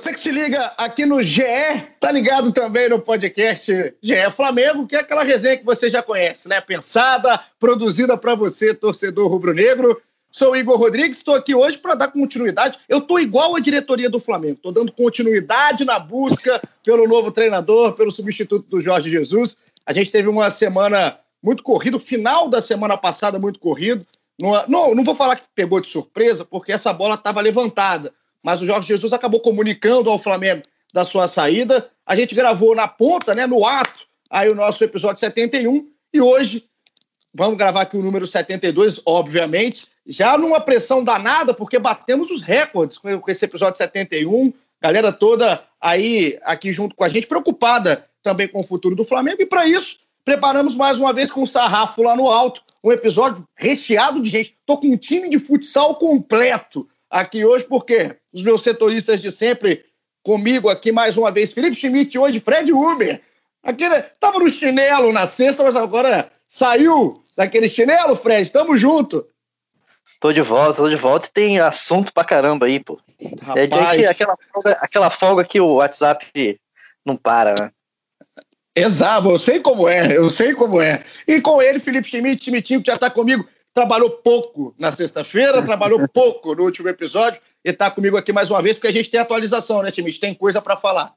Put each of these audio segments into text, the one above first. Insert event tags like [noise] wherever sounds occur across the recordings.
Você que se liga aqui no GE, tá ligado também no podcast GE Flamengo, que é aquela resenha que você já conhece, né? Pensada, produzida para você, torcedor rubro-negro. Sou o Igor Rodrigues, estou aqui hoje para dar continuidade. Eu estou igual à diretoria do Flamengo, estou dando continuidade na busca pelo novo treinador, pelo substituto do Jorge Jesus. A gente teve uma semana muito corrida, final da semana passada muito corrido. Não, não, não vou falar que pegou de surpresa, porque essa bola estava levantada mas o Jorge Jesus acabou comunicando ao Flamengo da sua saída. A gente gravou na ponta, né, no ato, aí o nosso episódio 71, e hoje vamos gravar aqui o número 72, obviamente, já numa pressão danada, porque batemos os recordes com esse episódio 71, galera toda aí aqui junto com a gente, preocupada também com o futuro do Flamengo, e para isso preparamos mais uma vez com o sarrafo lá no alto, um episódio recheado de gente. Tô com um time de futsal completo aqui hoje, porque os meus setoristas de sempre comigo aqui mais uma vez, Felipe Schmidt, hoje Fred Uber. Aquele, tava no chinelo na sexta, mas agora saiu daquele chinelo, Fred. Tamo junto. Tô de volta, tô de volta e tem assunto pra caramba aí, pô. Rapaz. É dia que aquela folga, aquela folga que o WhatsApp não para, né? Exato, eu sei como é, eu sei como é. E com ele, Felipe Schmidt, Schmidtinho, que já está comigo trabalhou pouco na sexta-feira, trabalhou [laughs] pouco no último episódio e está comigo aqui mais uma vez, porque a gente tem atualização, né, time? Tem coisa para falar.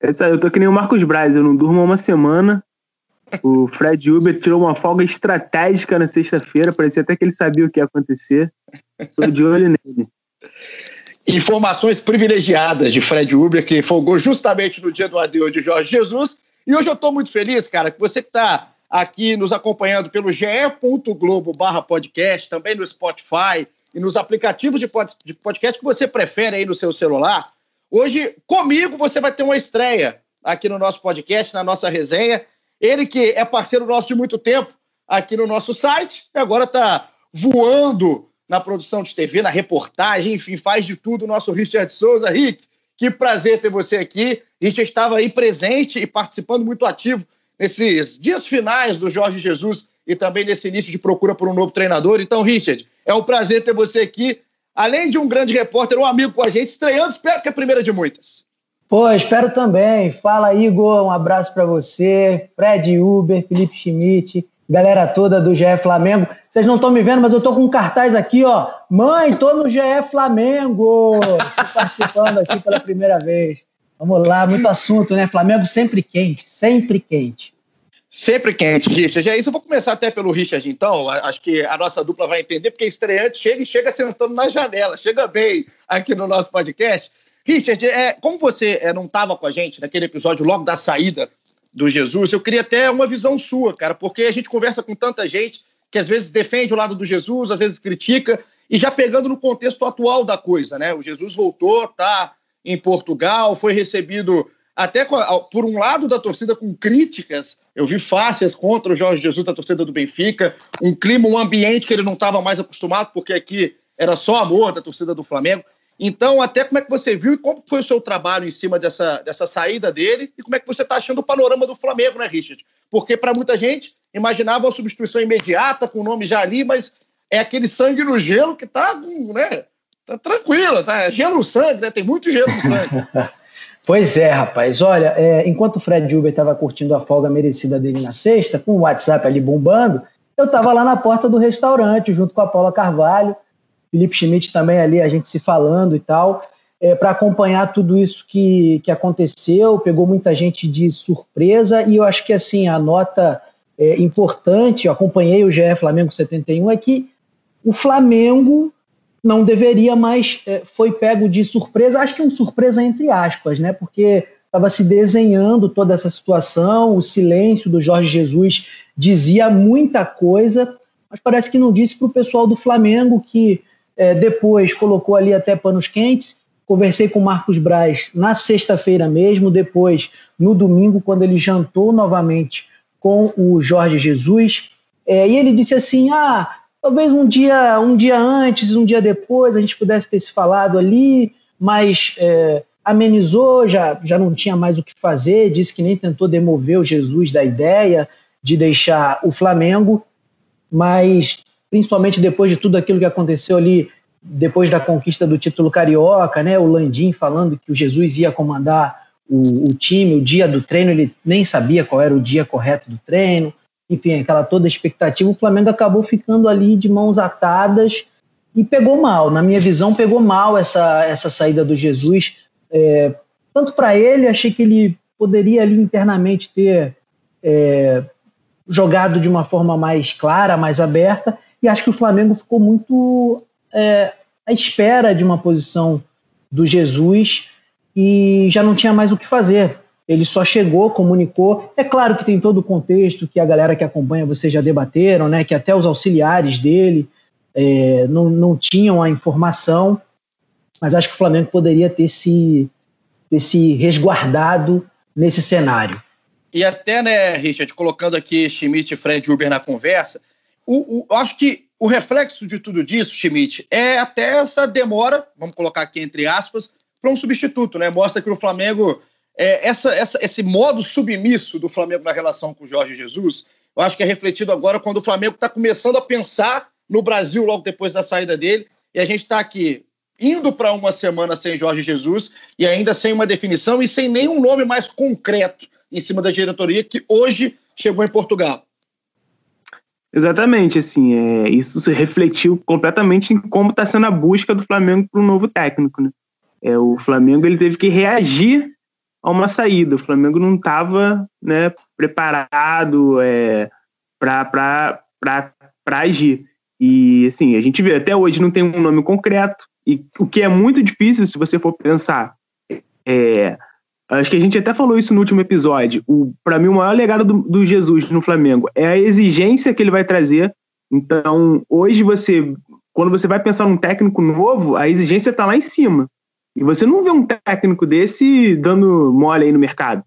Essa, eu tô que nem o Marcos Braz, eu não durmo uma semana. O Fred Uber tirou uma folga estratégica na sexta-feira, parecia até que ele sabia o que ia acontecer. Estou de olho nele. Informações privilegiadas de Fred Uber, que folgou justamente no dia do adeus de Jorge Jesus. E hoje eu estou muito feliz, cara, que você que está aqui nos acompanhando pelo ge.globo barra podcast, também no Spotify e nos aplicativos de podcast que você prefere aí no seu celular. Hoje, comigo, você vai ter uma estreia aqui no nosso podcast, na nossa resenha. Ele que é parceiro nosso de muito tempo aqui no nosso site, e agora está voando na produção de TV, na reportagem, enfim, faz de tudo o nosso Richard Souza. Rick, que prazer ter você aqui. Gente estava aí presente e participando muito ativo nesses dias finais do Jorge Jesus e também nesse início de procura por um novo treinador. Então, Richard, é um prazer ter você aqui. Além de um grande repórter, um amigo com a gente, estreando, espero que é a primeira de muitas. Pô, espero também. Fala, Igor, um abraço para você, Fred Uber, Felipe Schmidt, galera toda do GE Flamengo. Vocês não estão me vendo, mas eu tô com um cartaz aqui, ó. Mãe, tô no GE Flamengo! Tô participando aqui pela primeira vez. Vamos lá, muito assunto, né? Flamengo sempre quente, sempre quente. Sempre quente, Richard. É isso, eu vou começar até pelo Richard, então. Acho que a nossa dupla vai entender, porque estreante chega e chega sentando na janela, chega bem aqui no nosso podcast. Richard, é, como você é, não estava com a gente naquele episódio logo da saída do Jesus, eu queria até uma visão sua, cara, porque a gente conversa com tanta gente que às vezes defende o lado do Jesus, às vezes critica, e já pegando no contexto atual da coisa, né? O Jesus voltou, tá em Portugal, foi recebido até por um lado da torcida com críticas. Eu vi faixas contra o Jorge Jesus da torcida do Benfica, um clima, um ambiente que ele não estava mais acostumado, porque aqui era só amor da torcida do Flamengo. Então, até como é que você viu e como foi o seu trabalho em cima dessa, dessa saída dele e como é que você está achando o panorama do Flamengo, né, Richard? Porque para muita gente imaginava uma substituição imediata, com o nome já ali, mas é aquele sangue no gelo que está né, Tá tranquilo, tá? Gelo no sangue, né? Tem muito gelo no sangue. [laughs] Pois é, rapaz. Olha, é, enquanto o Fred Uber estava curtindo a folga merecida dele na sexta, com o WhatsApp ali bombando, eu estava lá na porta do restaurante, junto com a Paula Carvalho, Felipe Schmidt também ali, a gente se falando e tal, é, para acompanhar tudo isso que, que aconteceu. Pegou muita gente de surpresa e eu acho que, assim, a nota é, importante, eu acompanhei o GE Flamengo 71, é que o Flamengo não deveria, mas é, foi pego de surpresa, acho que um surpresa entre aspas, né? Porque estava se desenhando toda essa situação, o silêncio do Jorge Jesus dizia muita coisa, mas parece que não disse para o pessoal do Flamengo que é, depois colocou ali até panos quentes, Conversei com o Marcos Braz na sexta-feira mesmo, depois, no domingo, quando ele jantou novamente com o Jorge Jesus. É, e ele disse assim: ah, talvez um dia, um dia antes, um dia depois, a gente pudesse ter se falado ali, mas é, amenizou, já, já não tinha mais o que fazer, disse que nem tentou demover o Jesus da ideia de deixar o Flamengo, mas principalmente depois de tudo aquilo que aconteceu ali, depois da conquista do título carioca, né, o Landim falando que o Jesus ia comandar o, o time, o dia do treino, ele nem sabia qual era o dia correto do treino, enfim, aquela toda expectativa, o Flamengo acabou ficando ali de mãos atadas e pegou mal, na minha visão, pegou mal essa, essa saída do Jesus, é, tanto para ele, achei que ele poderia ali internamente ter é, jogado de uma forma mais clara, mais aberta, e acho que o Flamengo ficou muito é, à espera de uma posição do Jesus e já não tinha mais o que fazer. Ele só chegou, comunicou. É claro que tem todo o contexto que a galera que acompanha vocês já debateram, né? Que até os auxiliares dele é, não, não tinham a informação mas acho que o Flamengo poderia ter se, ter se resguardado nesse cenário. E até, né, Richard, colocando aqui Schmidt e Fred Uber na conversa, o, o, acho que o reflexo de tudo disso, Schmidt, é até essa demora, vamos colocar aqui entre aspas, para um substituto, né? Mostra que o Flamengo, é, essa, essa, esse modo submisso do Flamengo na relação com o Jorge Jesus, eu acho que é refletido agora quando o Flamengo está começando a pensar no Brasil logo depois da saída dele, e a gente está aqui indo para uma semana sem Jorge Jesus e ainda sem uma definição e sem nenhum nome mais concreto em cima da diretoria que hoje chegou em Portugal. Exatamente, assim, é, isso se refletiu completamente em como está sendo a busca do Flamengo para um novo técnico, né? É, o Flamengo ele teve que reagir a uma saída. O Flamengo não estava né, preparado é, para agir. E assim, a gente vê até hoje não tem um nome concreto. E o que é muito difícil, se você for pensar, é, acho que a gente até falou isso no último episódio. Para mim, o maior legado do, do, Jesus no Flamengo é a exigência que ele vai trazer. Então, hoje você, quando você vai pensar num técnico novo, a exigência está lá em cima. E você não vê um técnico desse dando mole aí no mercado.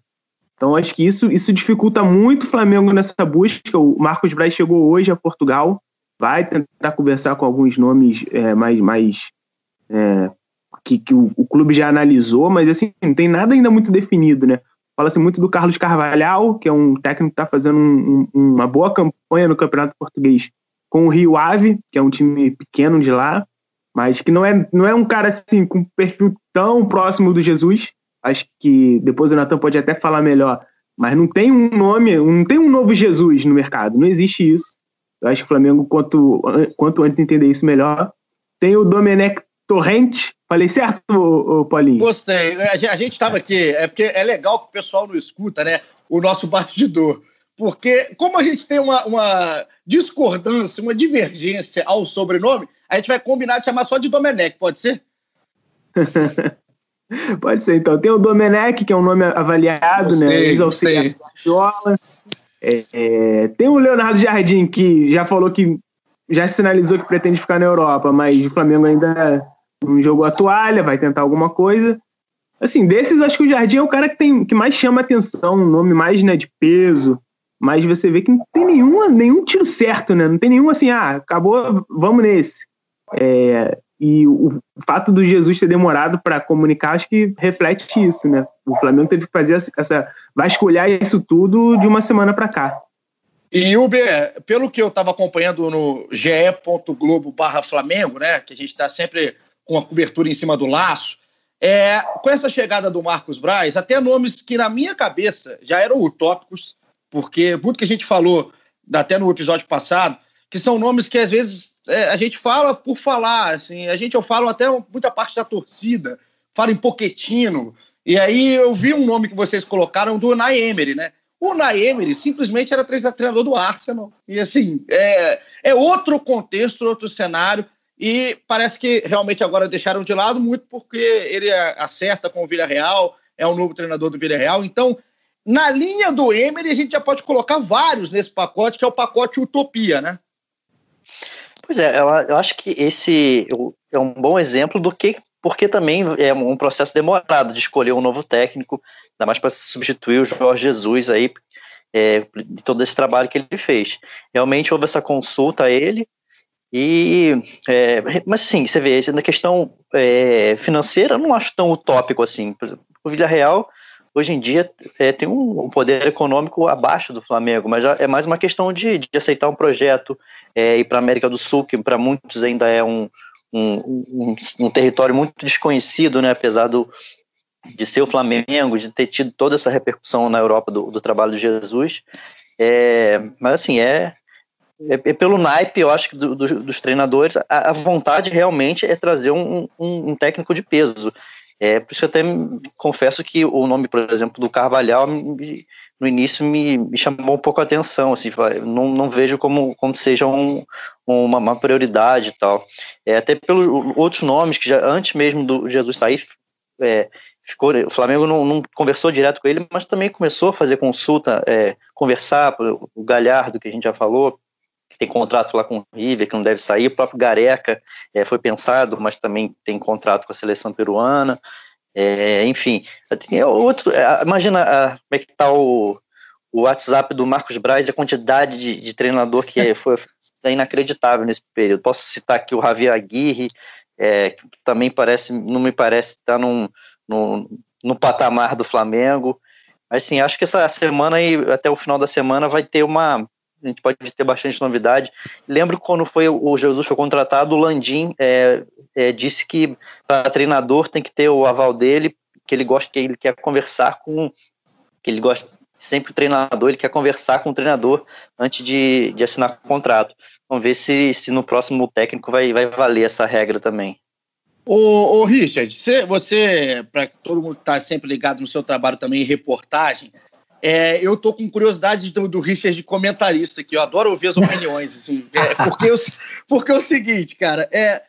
Então, acho que isso, isso dificulta muito o Flamengo nessa busca. O Marcos Braz chegou hoje a Portugal, vai tentar conversar com alguns nomes é, mais, mais é, que, que o, o, clube já analisou, mas assim, não tem nada ainda muito definido, né? Fala-se muito do Carlos Carvalhal, que é um técnico que está fazendo um, um, uma boa campanha no Campeonato Português com o Rio Ave, que é um time pequeno de lá, mas que não é, não é um cara assim com um perfil tão próximo do Jesus. Acho que depois o Natan pode até falar melhor, mas não tem um nome, não tem um novo Jesus no mercado, não existe isso. Eu acho que o Flamengo, quanto, quanto antes entender isso melhor, tem o Domenech Torrente. Falei certo, Paulinho? Gostei. A gente estava aqui, é porque é legal que o pessoal não escuta, né? O nosso bastidor. Porque, como a gente tem uma, uma discordância, uma divergência ao sobrenome, a gente vai combinar de chamar só de Domenech, pode ser? [laughs] pode ser, então. Tem o Domenech, que é um nome avaliado, né? gostei, né? Ex-auxiliar é, é, tem o Leonardo Jardim, que já falou que já sinalizou que pretende ficar na Europa, mas o Flamengo ainda não jogou a toalha, vai tentar alguma coisa. Assim, desses, acho que o Jardim é o cara que, tem, que mais chama atenção, um nome mais né, de peso, mas você vê que não tem nenhum, nenhum tiro certo, né? Não tem nenhum assim, ah, acabou, vamos nesse. É, e o fato do Jesus ter demorado para comunicar, acho que reflete isso, né? O Flamengo teve que fazer essa, vasculhar isso tudo de uma semana para cá. E Uber, pelo que eu estava acompanhando no ge.globo barra Flamengo, né, que a gente está sempre com a cobertura em cima do laço, é, com essa chegada do Marcos Braz, até nomes que na minha cabeça já eram utópicos, porque muito que a gente falou até no episódio passado, que são nomes que às vezes é, a gente fala por falar, assim, a gente eu falo até muita parte da torcida, fala em Poquetino, e aí eu vi um nome que vocês colocaram do Unai Emery, né? O Naemery simplesmente era treinador do Arsenal. E assim, é, é outro contexto, outro cenário. E parece que realmente agora deixaram de lado muito porque ele acerta com o Villarreal, é o novo treinador do Villarreal. Então, na linha do Emery, a gente já pode colocar vários nesse pacote, que é o pacote Utopia, né? Pois é, eu, eu acho que esse é um bom exemplo do que porque também é um processo demorado de escolher um novo técnico, ainda mais para substituir o Jorge Jesus aí, é, de todo esse trabalho que ele fez. Realmente houve essa consulta a ele, e, é, mas sim, você vê, na questão é, financeira, eu não acho tão utópico assim. O Villarreal, hoje em dia, é, tem um poder econômico abaixo do Flamengo, mas é mais uma questão de, de aceitar um projeto, é, ir para a América do Sul, que para muitos ainda é um, um, um, um, território muito desconhecido, né, apesar do, de ser o Flamengo, de ter tido toda essa repercussão na Europa do, do trabalho de Jesus. É, mas assim, é, é, é, pelo naipe, eu acho do, do, dos treinadores, a, a, vontade realmente é trazer um, um, técnico de peso. É, por isso eu até confesso que o nome, por exemplo, do Carvalhal me, no início me, me, chamou um pouco a atenção, assim, não, não vejo como, como seja um, uma, uma, prioridade e tal. É, até pelos outros nomes que já antes mesmo do Jesus sair, é, ficou, o Flamengo não, não, conversou direto com ele, mas também começou a fazer consulta, é, conversar, o Galhardo, que a gente já falou, que tem contrato lá com o River, que não deve sair, o próprio Gareca é, foi pensado, mas também tem contrato com a seleção peruana, é, enfim, tem outro, é, imagina a, como é que está o, o WhatsApp do Marcos Braz e a quantidade de, de treinador que é, foi é inacreditável nesse período. Posso citar aqui o Javier Aguirre, é, que também parece, não me parece estar tá num, num, no patamar do Flamengo. Mas sim, acho que essa semana aí, até o final da semana, vai ter uma, a gente pode ter bastante novidade. Lembro quando foi o Jesus foi contratado, o Landim é, é, disse que para treinador tem que ter o aval dele, que ele gosta, que ele quer conversar com, que ele gosta sempre o treinador, ele quer conversar com o treinador antes de, de assinar o contrato. Vamos ver se, se no próximo técnico vai, vai valer essa regra também. Ô, ô Richard, você, você para todo mundo que está sempre ligado no seu trabalho também em reportagem, é, eu tô com curiosidade do, do Richard de comentarista aqui. Eu adoro ouvir as opiniões, assim, é, porque, eu, porque é o seguinte, cara, é,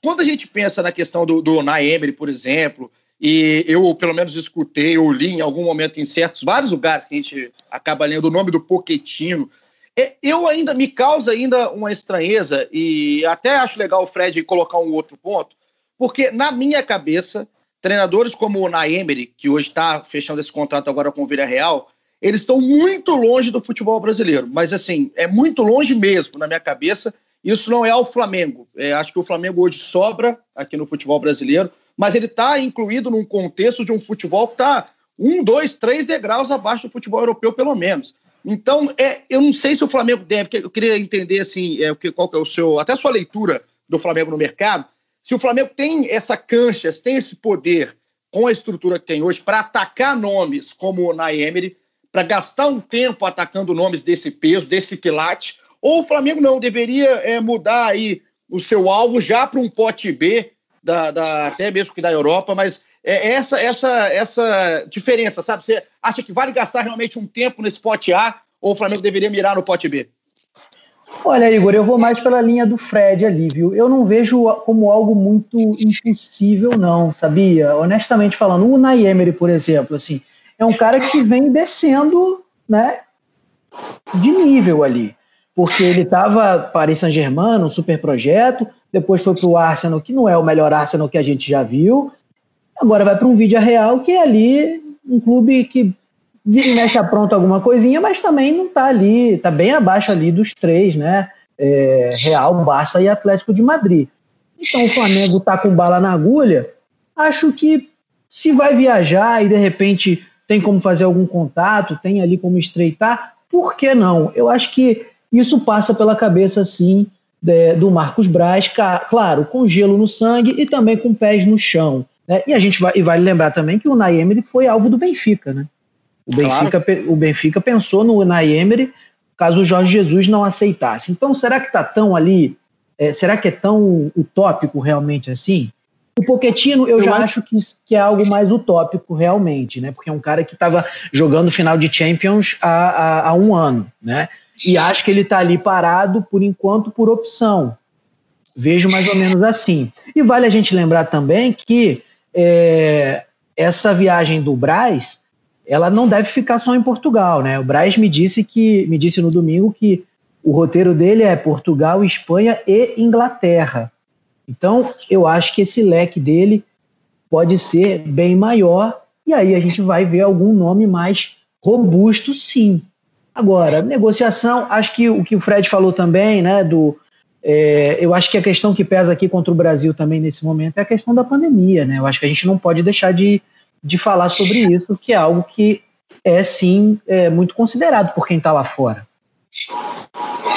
quando a gente pensa na questão do, do Unai Emery, por exemplo, e eu pelo menos escutei ou li em algum momento em certos vários lugares que a gente acaba lendo o nome do Poquetino, é, eu ainda me causa ainda uma estranheza e até acho legal o Fred colocar um outro ponto, porque na minha cabeça treinadores como o Unai Emery, que hoje está fechando esse contrato agora com o Vila Real, eles estão muito longe do futebol brasileiro, mas assim, é muito longe mesmo na minha cabeça. Isso não é o Flamengo. É, acho que o Flamengo hoje sobra aqui no futebol brasileiro, mas ele está incluído num contexto de um futebol que está um, dois, três degraus abaixo do futebol europeu, pelo menos. Então, é, eu não sei se o Flamengo deve, eu queria entender assim, é, qual que é o seu, até a sua leitura do Flamengo no mercado, se o Flamengo tem essa cancha, tem esse poder com a estrutura que tem hoje para atacar nomes como o Nay Emery, para gastar um tempo atacando nomes desse peso, desse quilate, ou o Flamengo não deveria é, mudar aí o seu alvo já para um pote B, da, da, até mesmo que da Europa, mas é essa, essa, essa diferença, sabe? Você acha que vale gastar realmente um tempo nesse pote A ou o Flamengo deveria mirar no pote B? Olha, Igor, eu vou mais pela linha do Fred ali, viu? Eu não vejo como algo muito impossível, não, sabia? Honestamente falando, o Nay Emery, por exemplo, assim, é um cara que vem descendo, né, de nível ali. Porque ele estava Paris Saint-Germain, um super projeto, depois foi para o Arsenal, que não é o melhor Arsenal que a gente já viu, agora vai para um Vídeo Real, que é ali um clube que vira e mexe pronto alguma coisinha, mas também não está ali, está bem abaixo ali dos três, né? É, Real, Barça e Atlético de Madrid. Então o Flamengo está com bala na agulha. Acho que se vai viajar e de repente tem como fazer algum contato, tem ali como estreitar, por que não? Eu acho que isso passa pela cabeça, sim, de, do Marcos Braz, claro, com gelo no sangue e também com pés no chão. Né? E a gente vai, e vale lembrar também que o Naemery foi alvo do Benfica, né? O Benfica, claro. o Benfica pensou no Naemery caso o Jorge Jesus não aceitasse. Então, será que está tão ali? É, será que é tão utópico realmente assim? O Poquetino, eu, eu já acho que, que é algo mais utópico realmente, né? Porque é um cara que estava jogando final de Champions há, há, há, um ano, né? E acho que ele está ali parado, por enquanto, por opção. Vejo mais ou menos assim. E vale a gente lembrar também que é, essa viagem do Braz, ela não deve ficar só em Portugal, né? O Braz me disse que me disse no domingo que o roteiro dele é Portugal, Espanha e Inglaterra. Então, eu acho que esse leque dele pode ser bem maior, e aí a gente vai ver algum nome mais robusto, sim. Agora, negociação, acho que o que o Fred falou também, né, do, é, eu acho que a questão que pesa aqui contra o Brasil também nesse momento é a questão da pandemia, né? Eu acho que a gente não pode deixar de, de falar sobre isso, que é algo que é sim é, muito considerado por quem está lá fora.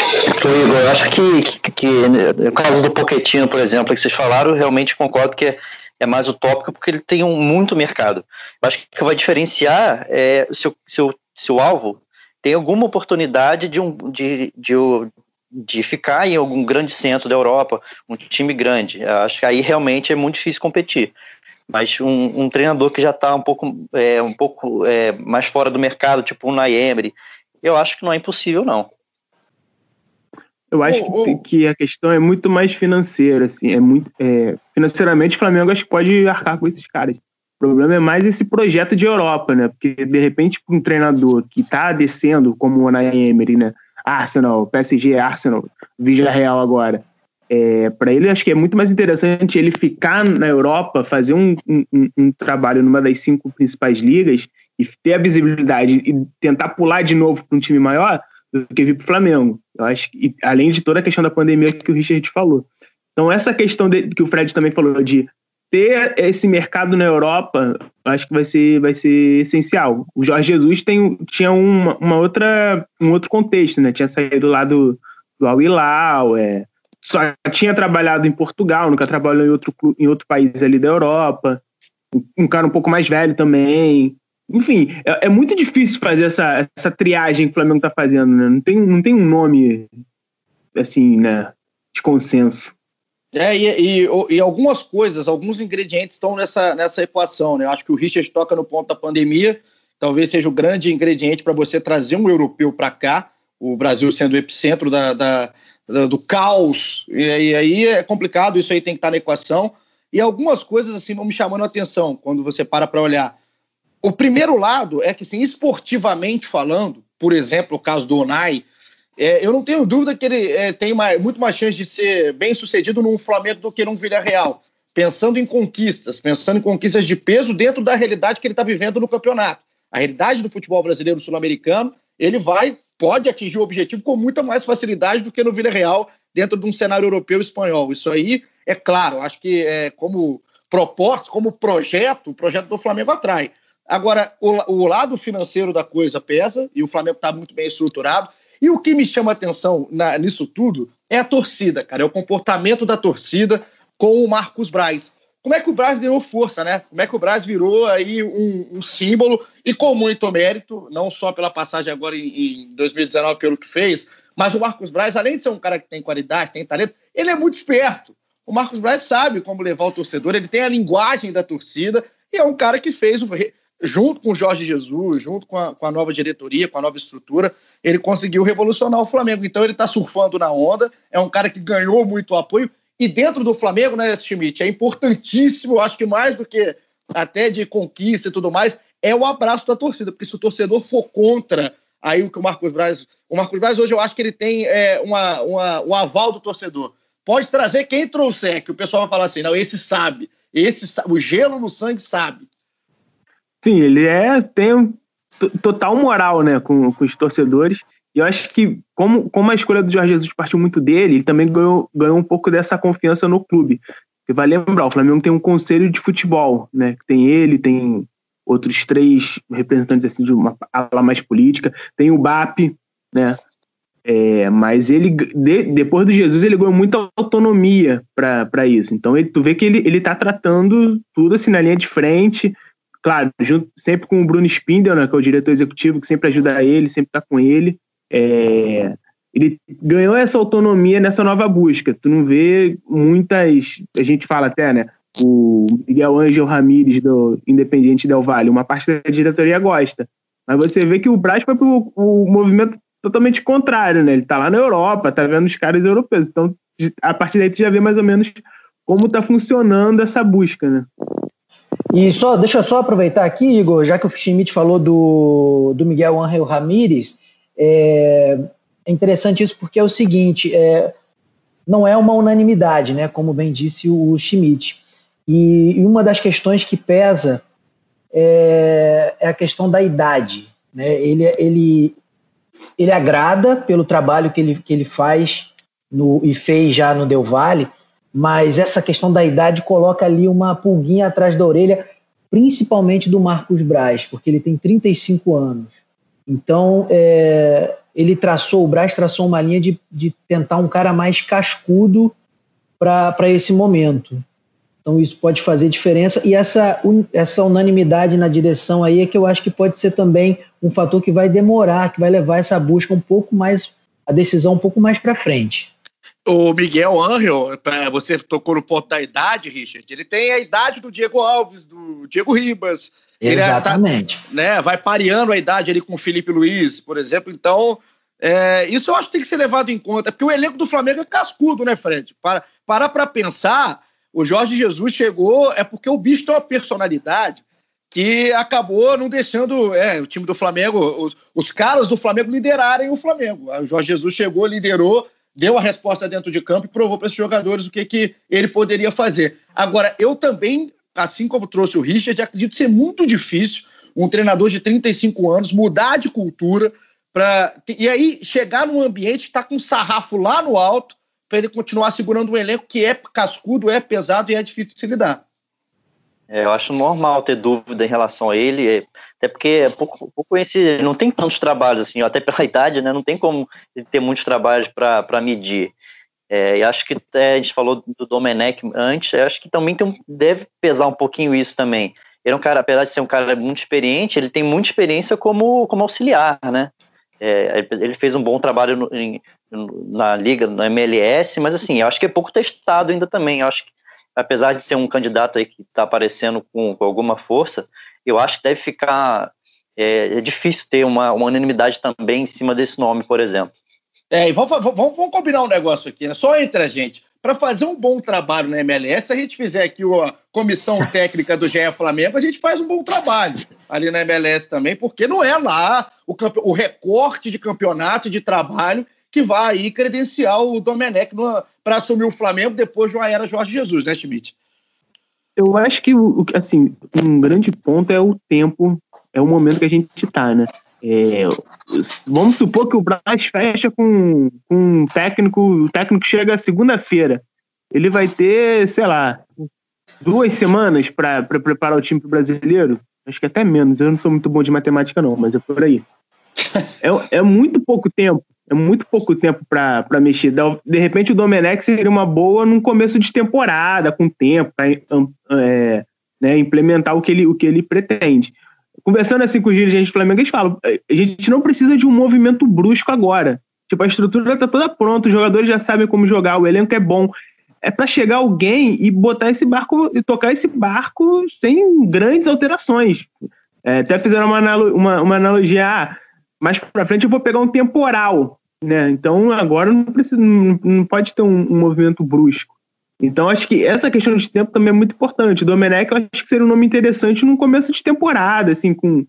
Igor, eu acho que, que, que, no caso do Poquetino, por exemplo, que vocês falaram, eu realmente concordo que é, é mais utópico porque ele tem um, muito mercado. Eu acho que vai diferenciar é, se, o, se, o, se o alvo tem alguma oportunidade de, um, de, de, de ficar em algum grande centro da Europa, um time grande. Eu acho que aí realmente é muito difícil competir. Mas um, um treinador que já está um pouco, é, um pouco é, mais fora do mercado, tipo um Naemri, eu acho que não é impossível, não. Eu acho oh, oh. Que, que, a questão é muito mais financeira, assim, é muito é, financeiramente o Flamengo acho que pode arcar com esses caras. O problema é mais esse projeto de Europa, né? Porque de repente um treinador que está descendo, como o Unai Emery, né? Arsenal, PSG, Arsenal, Vila Real agora. É, para ele, acho que é muito mais interessante ele ficar na Europa, fazer um, um, um, trabalho numa das cinco principais ligas e ter a visibilidade e tentar pular de novo para um time maior do que vir para o Flamengo. Eu acho que, além de toda a questão da pandemia que o Richard falou. Então, essa questão de, que o Fred também falou de ter esse mercado na Europa, acho que vai ser, vai ser essencial. O Jorge Jesus tem, tinha uma, uma outra, um outro contexto, né? Tinha saído lá do, do Al Hilal, é, só tinha trabalhado em Portugal, nunca trabalhou em outro, em outro país ali da Europa. Um cara um pouco mais velho também. Enfim, é, é muito difícil fazer essa, essa triagem que o Flamengo está fazendo, né? Não tem, não tem um nome, assim, né, de consenso. É, e, e, e, algumas coisas, alguns ingredientes estão nessa, nessa equação, né? Eu acho que o Richard toca no ponto da pandemia, talvez seja o grande ingrediente para você trazer um europeu para cá, o Brasil sendo o epicentro da, da, da do caos, e, e, aí é complicado, isso aí tem que estar tá na equação. E algumas coisas assim vão me chamando a atenção quando você para para olhar. O primeiro lado é que, assim, esportivamente falando, por exemplo, o caso do Onai, é, eu não tenho dúvida que ele é, tem muito mais chance de ser bem sucedido num Flamengo do que num Villarreal. Pensando em conquistas, pensando em conquistas de peso dentro da realidade que ele está vivendo no campeonato. A realidade do futebol brasileiro sul-americano, ele vai, pode atingir o objetivo com muita mais facilidade do que no Villarreal, dentro de um cenário europeu e espanhol. Isso aí é claro, acho que é, como proposta, como projeto, o projeto do Flamengo atrai. Agora, o, o lado financeiro da coisa pesa, e o Flamengo está muito bem estruturado. E o que me chama atenção na, nisso tudo é a torcida, cara, é o comportamento da torcida com o Marcos Braz. Como é que o Braz ganhou força, né? Como é que o Braz virou aí um, um símbolo e com muito mérito, não só pela passagem agora em, em 2019 pelo que fez, mas o Marcos Braz, além de ser um cara que tem qualidade, tem talento, ele é muito esperto. O Marcos Braz sabe como levar o torcedor, ele tem a linguagem da torcida e é um cara que fez o, junto com o Jorge Jesus, junto com a, com a nova diretoria, com a nova estrutura, ele conseguiu revolucionar o Flamengo. Então ele está surfando na onda, é um cara que ganhou muito apoio. E dentro do Flamengo, né, Schmidt, é importantíssimo, acho que mais do que até de conquista e tudo mais, é o abraço da torcida, porque se o torcedor for contra aí o que o Marcos Braz. O Marcos Braz hoje eu acho que ele tem é, uma, uma, o aval do torcedor. Pode trazer quem trouxer, que o pessoal vai falar assim: não, esse sabe, esse o gelo no sangue sabe. Sim, ele é tem total moral, né, com, com os torcedores. E eu acho que, como, como a escolha do Jorge Jesus partiu muito dele, ele também ganhou, ganhou um pouco dessa confiança no clube. Porque vai lembrar, o Flamengo tem um conselho de futebol, né? Tem ele, tem outros três representantes assim, de uma ala mais política, tem o BAP, né? É, mas ele, de, depois do Jesus, ele ganhou muita autonomia para isso. Então, ele, tu vê que ele, ele tá tratando tudo assim na linha de frente, claro, junto, sempre com o Bruno Spindel, né, que é o diretor executivo, que sempre ajuda ele, sempre está com ele. É, ele ganhou essa autonomia nessa nova busca. Tu não vê muitas. A gente fala até, né? O Miguel Ângelo Ramírez, do Independiente Del Valle, uma parte da diretoria gosta. Mas você vê que o Braz foi pro o movimento totalmente contrário, né? Ele tá lá na Europa, tá vendo os caras europeus. Então, a partir daí, tu já vê mais ou menos como tá funcionando essa busca, né? E só, deixa eu só aproveitar aqui, Igor, já que o Schmidt falou do, do Miguel Ángel Ramírez, é, é, interessante isso porque é o seguinte, é, não é uma unanimidade, né, como bem disse o Schmidt. E, e uma das questões que pesa é, é a questão da idade. Né? Ele, ele, ele agrada pelo trabalho que ele, que ele faz no, e fez já no Del Valle, mas essa questão da idade coloca ali uma pulguinha atrás da orelha, principalmente do Marcos Braz, porque ele tem 35 anos. Então, é, ele traçou, o Braz traçou uma linha de, de tentar um cara mais cascudo para esse momento. Então isso pode fazer diferença e essa, essa unanimidade na direção aí é que eu acho que pode ser também um fator que vai demorar, que vai levar essa busca um pouco mais, a decisão um pouco mais para frente. O Miguel Angel, você tocou no ponto da idade, Richard, ele tem a idade do Diego Alves, do Diego Ribas. Exatamente. Ele é, tá, né, vai pareando a idade ali com o Felipe Luiz, por exemplo. Então, é, isso eu acho que tem que ser levado em conta, porque o elenco do Flamengo é cascudo, né, Fred? Para parar para pensar, o Jorge Jesus chegou é porque o bicho tem uma personalidade que acabou não deixando é, o time do Flamengo, os, os caras do Flamengo liderarem o Flamengo. O Jorge Jesus chegou, liderou, deu a resposta dentro de campo e provou para esses jogadores o que, que ele poderia fazer. Agora, eu também, assim como trouxe o Richard, acredito ser muito difícil um treinador de 35 anos mudar de cultura para e aí chegar num ambiente que está com um sarrafo lá no alto para ele continuar segurando um elenco que é cascudo, é pesado e é difícil de se lidar. É, eu acho normal ter dúvida em relação a ele, é, até porque é pouco, pouco conhecido, não tem tantos trabalhos assim, até pela [laughs] idade, né? Não tem como ter muitos trabalhos para medir. É, e acho que até a gente falou do Domenech antes, acho que também tem, deve pesar um pouquinho isso também. Ele é um cara, apesar de ser um cara muito experiente, ele tem muita experiência como, como auxiliar, né? É, ele fez um bom trabalho no, em, na liga, na MLS, mas assim, eu acho que é pouco testado ainda também. Eu acho que, apesar de ser um candidato aí que está aparecendo com, com, alguma força, eu acho que deve ficar. É, é, difícil ter uma, uma unanimidade também em cima desse nome, por exemplo. É, e vamos, vamos, vamos combinar um negócio aqui, né? Só entre a gente. Para fazer um bom trabalho na MLS, se a gente fizer aqui a comissão técnica do GE Flamengo, a gente faz um bom trabalho ali na MLS também, porque não é lá o, o recorte de campeonato de trabalho que vai aí credenciar o Domenech para assumir o Flamengo depois de uma era Jorge Jesus, né, Schmidt? Eu acho que, assim, um grande ponto é o tempo, é o momento que a gente está, né? É, vamos supor que o Braz fecha com, com um técnico, o técnico chega segunda-feira. Ele vai ter, sei lá, duas semanas para preparar o time brasileiro. Acho que até menos. Eu não sou muito bom de matemática, não, mas é por aí. É, é muito pouco tempo. É muito pouco tempo para mexer. De repente, o Domenech seria uma boa num começo de temporada, com tempo, para é, né, implementar o que, ele, o que ele pretende. Conversando assim com os dirigentes do Flamengo, eles falam: a gente não precisa de um movimento brusco agora. Tipo, a estrutura está toda pronta, os jogadores já sabem como jogar, o elenco é bom. É para chegar alguém e botar esse barco e tocar esse barco sem grandes alterações. É, até fizeram uma, uma, uma analogia. Ah, mais para frente eu vou pegar um temporal, né? Então agora não precisa, não, pode ter um, um, movimento brusco. Então acho que essa questão de tempo também é muito importante. Domenech eu acho que seria um nome interessante no começo de temporada, assim, com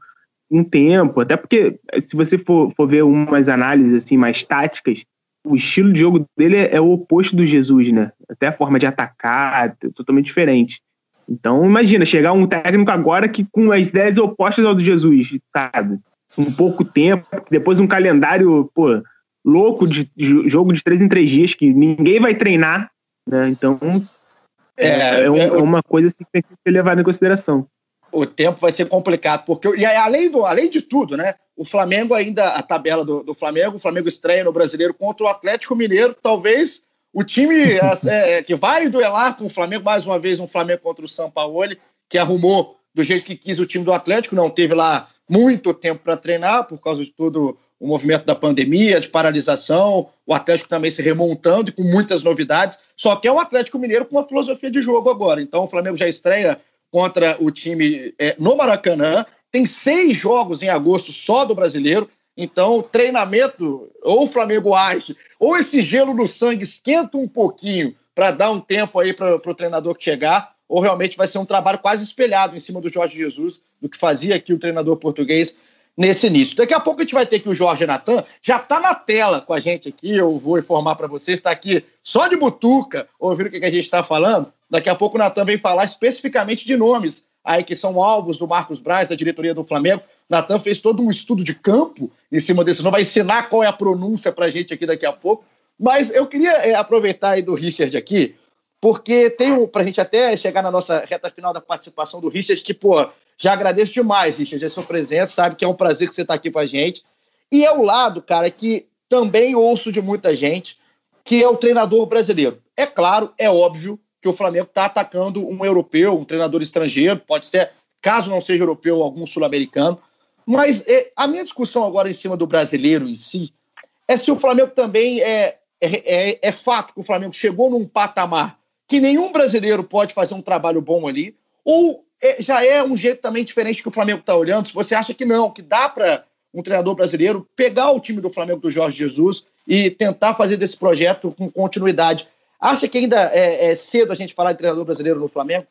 um tempo, até porque se você for, for ver umas análises assim mais táticas, o estilo de jogo dele é, é o oposto do Jesus, né? Até a forma de atacar é totalmente diferente. Então, imagina, chegar um técnico agora que com as ideias opostas ao do Jesus, sabe? Um pouco tempo, depois um calendário pô, louco de, jogo de três em três dias que ninguém vai treinar, né? Então é, é, é, um, é uma coisa assim que tem que ser levada em consideração. O tempo vai ser complicado, porque e além, do, além de tudo, né? O Flamengo ainda, a tabela do, do Flamengo, o Flamengo estreia no brasileiro contra o Atlético Mineiro, talvez o time é, é, que vai duelar com o Flamengo, mais uma vez, um Flamengo contra o São Paulo, que arrumou do jeito que quis o time do Atlético, não teve lá muito tempo para treinar por causa de todo o movimento da pandemia, de paralisação, o Atlético também se remontando e com muitas novidades. Só que é o Atlético Mineiro com uma filosofia de jogo agora. Então o Flamengo já estreia contra o time é, no Maracanã. Tem seis jogos em agosto só do brasileiro. Então, treinamento, ou o Flamengo age, ou esse gelo no sangue esquenta um pouquinho para dar um tempo aí para o treinador chegar, ou realmente vai ser um trabalho quase espelhado em cima do Jorge Jesus, do que fazia aqui o treinador português nesse início. Daqui a pouco a gente vai ter que o Jorge Natan já está na tela com a gente aqui, eu vou informar para vocês, está aqui só de butuca, ouvindo o que a gente está falando, Daqui a pouco o Natan vem falar especificamente de nomes aí que são alvos do Marcos Braz, da diretoria do Flamengo. Natan fez todo um estudo de campo em cima desse nome, vai ensinar qual é a pronúncia para a gente aqui daqui a pouco. Mas eu queria é, aproveitar aí do Richard aqui, porque tem um, para a gente até chegar na nossa reta final da participação do Richard, que, pô, já agradeço demais, Richard, a sua presença, sabe que é um prazer que você está aqui com a gente. E é o lado, cara, que também ouço de muita gente, que é o treinador brasileiro. É claro, é óbvio que o Flamengo está atacando um europeu, um treinador estrangeiro, pode ser, caso não seja europeu, algum sul-americano. Mas é, a minha discussão agora em cima do brasileiro em si é se o Flamengo também é, é, é, é fato que o Flamengo chegou num patamar que nenhum brasileiro pode fazer um trabalho bom ali, ou é, já é um jeito também diferente que o Flamengo está olhando. Se você acha que não, que dá para um treinador brasileiro pegar o time do Flamengo do Jorge Jesus e tentar fazer desse projeto com continuidade. Acha que ainda é, é cedo a gente falar de treinador brasileiro no Flamengo?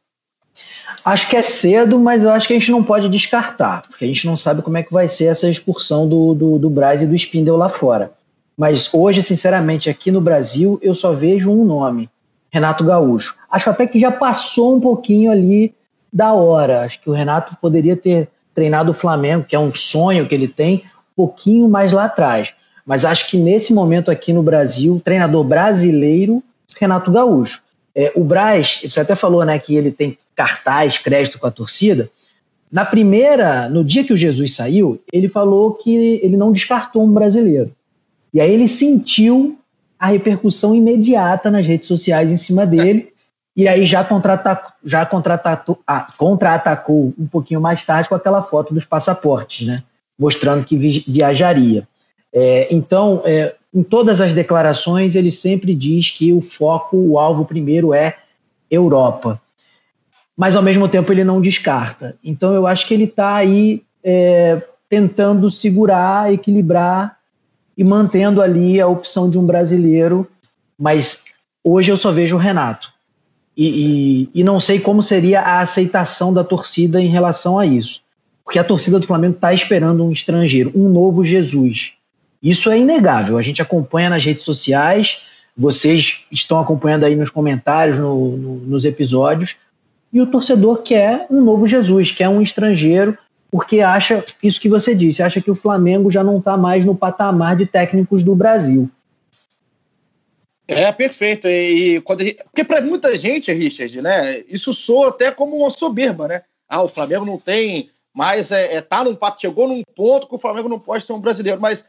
Acho que é cedo, mas eu acho que a gente não pode descartar, porque a gente não sabe como é que vai ser essa excursão do, do, do Braz e do Spindle lá fora. Mas hoje, sinceramente, aqui no Brasil, eu só vejo um nome: Renato Gaúcho. Acho até que já passou um pouquinho ali da hora. Acho que o Renato poderia ter treinado o Flamengo, que é um sonho que ele tem, um pouquinho mais lá atrás. Mas acho que nesse momento aqui no Brasil, treinador brasileiro, Renato Gaúcho. É, o Braz, você até falou né, que ele tem cartaz, crédito com a torcida. Na primeira, no dia que o Jesus saiu, ele falou que ele não descartou um brasileiro. E aí ele sentiu a repercussão imediata nas redes sociais em cima dele. E aí já contra-atacou já contra ah, contra um pouquinho mais tarde com aquela foto dos passaportes, né? Mostrando que vi viajaria. É, então, é, em todas as declarações, ele sempre diz que o foco, o alvo primeiro é Europa. Mas, ao mesmo tempo, ele não descarta. Então, eu acho que ele está aí é, tentando segurar, equilibrar e mantendo ali a opção de um brasileiro. Mas hoje eu só vejo o Renato. E, e, e, não sei como seria a aceitação da torcida em relação a isso. Porque a torcida do Flamengo está esperando um estrangeiro, um novo Jesus. Isso é inegável. A gente acompanha nas redes sociais, vocês estão acompanhando aí nos comentários, no, no, nos episódios, e o torcedor quer um novo Jesus, quer um estrangeiro, porque acha isso que você disse, acha que o Flamengo já não está mais no patamar de técnicos do Brasil. É, perfeito. E, quando gente, porque para muita gente, Richard, né, isso soa até como uma soberba, né? Ah, o Flamengo não tem mais, é, é tá num chegou num ponto que o Flamengo não pode ter um brasileiro, mas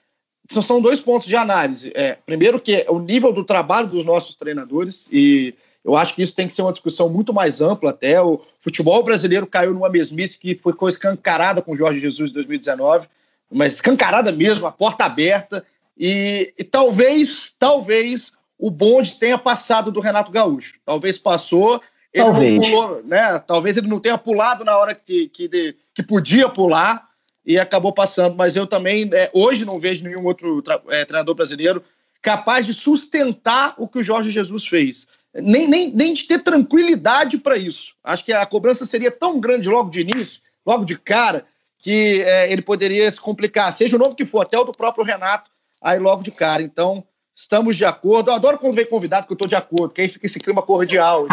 são dois pontos de análise. É, primeiro que é o nível do trabalho dos nossos treinadores e eu acho que isso tem que ser uma discussão muito mais ampla até. O futebol brasileiro caiu numa mesmice que foi escancarada com o Jorge Jesus em 2019, mas escancarada mesmo, a porta aberta. E, e talvez, talvez o bonde tenha passado do Renato Gaúcho. Talvez passou, ele Talvez. Pulou, né? Talvez ele não tenha pulado na hora que, que, de, que podia pular e acabou passando. Mas eu também, é, hoje, não vejo nenhum outro é, treinador brasileiro capaz de sustentar o que o Jorge Jesus fez. Nem, nem, nem de ter tranquilidade para isso. Acho que a cobrança seria tão grande logo de início, logo de cara, que é, ele poderia se complicar, seja o nome que for, até o do próprio Renato, aí logo de cara. Então, estamos de acordo. Eu adoro quando vem convidado, que eu estou de acordo, que aí fica esse clima cordial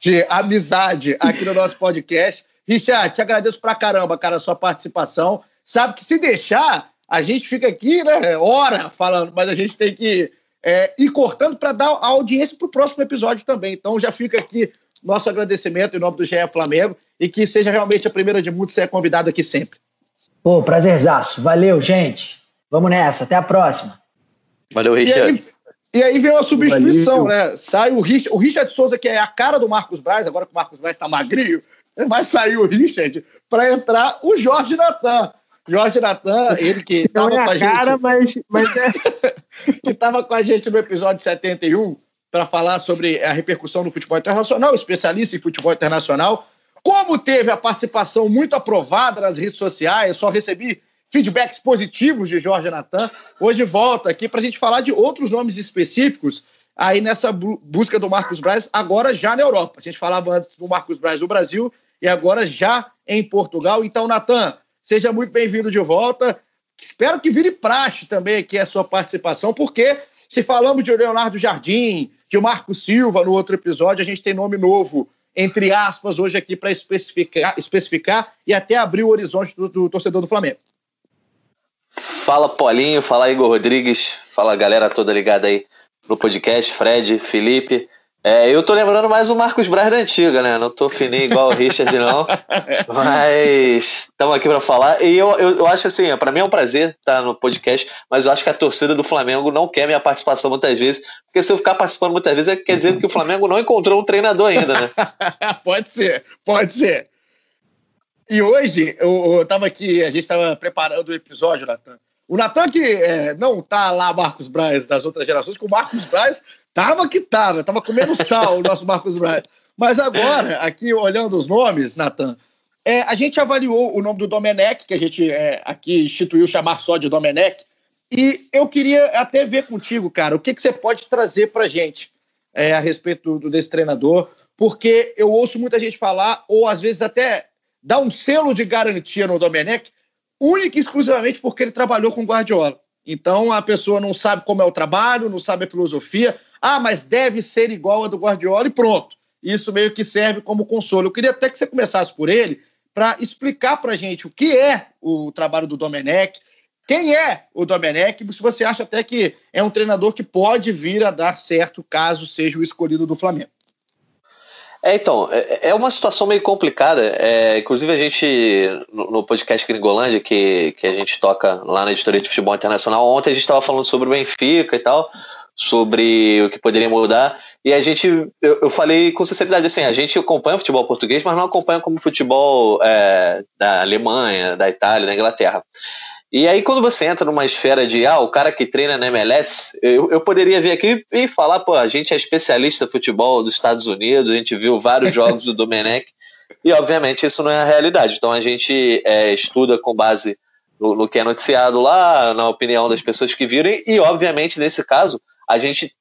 de, de, amizade aqui no nosso podcast. Richard, te agradeço pra caramba, cara, a sua participação. Sabe que se deixar, a gente fica aqui, né, hora falando, mas a gente tem que é, ir cortando para dar a audiência para o próximo episódio também. Então já fica aqui nosso agradecimento em nome do GE Flamengo e que seja realmente a primeira de muitos ser convidado aqui sempre. Pô, prazerzaço. Valeu, gente. Vamos nessa. Até a próxima. Valeu, Richard. E aí, e aí vem uma substituição, Valeu. né? Sai o Richard, o Richard Souza, que é a cara do Marcos Braz, agora que o Marcos Braz está magrinho, vai sair o Richard para entrar o Jorge Natan. Jorge Natan, ele que estava é com a gente. Cara, mas, mas é... [laughs] que estava com a gente no episódio 71 para falar sobre a repercussão do futebol internacional, especialista em futebol internacional. Como teve a participação muito aprovada nas redes sociais, só recebi feedbacks positivos de Jorge Natan. Hoje volta aqui para a gente falar de outros nomes específicos aí nessa busca do Marcos Braz, agora já na Europa. A gente falava antes do Marcos Braz no Brasil e agora já em Portugal. Então, Natan, seja muito bem-vindo de volta. Espero que vire praxe também aqui a sua participação, porque se falamos de Leonardo Jardim, de Marco Silva no outro episódio. A gente tem nome novo, entre aspas, hoje aqui para especificar, especificar e até abrir o horizonte do, do torcedor do Flamengo. Fala Paulinho, fala Igor Rodrigues, fala galera toda ligada aí no podcast, Fred, Felipe. É, eu tô lembrando mais o Marcos Braz da antiga, né? Não tô fininho igual o Richard, não. [laughs] Mas estamos aqui para falar. E eu, eu, eu acho assim, para mim é um prazer estar no podcast, mas eu acho que a torcida do Flamengo não quer minha participação muitas vezes, porque se eu ficar participando muitas vezes, é, quer dizer que o Flamengo não encontrou um treinador ainda, né? [laughs] pode ser, pode ser. E hoje, eu, eu tava aqui, a gente estava preparando o episódio, Natan. O Natan que é, não tá lá Marcos Braz das outras gerações, que o Marcos Braz Tava que tava, tava comendo sal o nosso Marcos Braz. Mas agora, aqui olhando os nomes, Natan, é, a gente avaliou o nome do Domenech, que a gente é, aqui instituiu chamar só de Domenech, e eu queria até ver contigo, cara, o que, que você pode trazer pra gente é, a respeito do, desse treinador, porque eu ouço muita gente falar, ou às vezes até dar um selo de garantia no Domenech, única e exclusivamente porque ele trabalhou com Guardiola. Então a pessoa não sabe como é o trabalho, não sabe a filosofia, ah, mas deve ser igual a do Guardiola e pronto. Isso meio que serve como consolo. Eu queria até que você começasse por ele para explicar para gente o que é o trabalho do Domenech, quem é o Domenech, se você acha até que é um treinador que pode vir a dar certo caso seja o escolhido do Flamengo. É, então, é, é uma situação meio complicada. É, inclusive, a gente, no, no, podcast Gringolândia, que, que a gente toca lá na editoria de futebol internacional, ontem a gente estava falando sobre o Benfica e tal sobre o que poderia mudar. E a gente, eu, eu falei com sinceridade assim, a gente acompanha o futebol português, mas não acompanha como futebol é, da Alemanha, da Itália, da Inglaterra. E aí, quando você entra numa esfera de, ah, o cara que treina na MLS, eu, eu poderia vir aqui e falar, pô, a gente é especialista em futebol dos Estados Unidos, a gente viu vários [laughs] jogos do Domenech, e obviamente isso não é a realidade. Então a gente é, estuda com base no, no, que é noticiado lá, na opinião das pessoas que viram, e, e obviamente nesse caso, a gente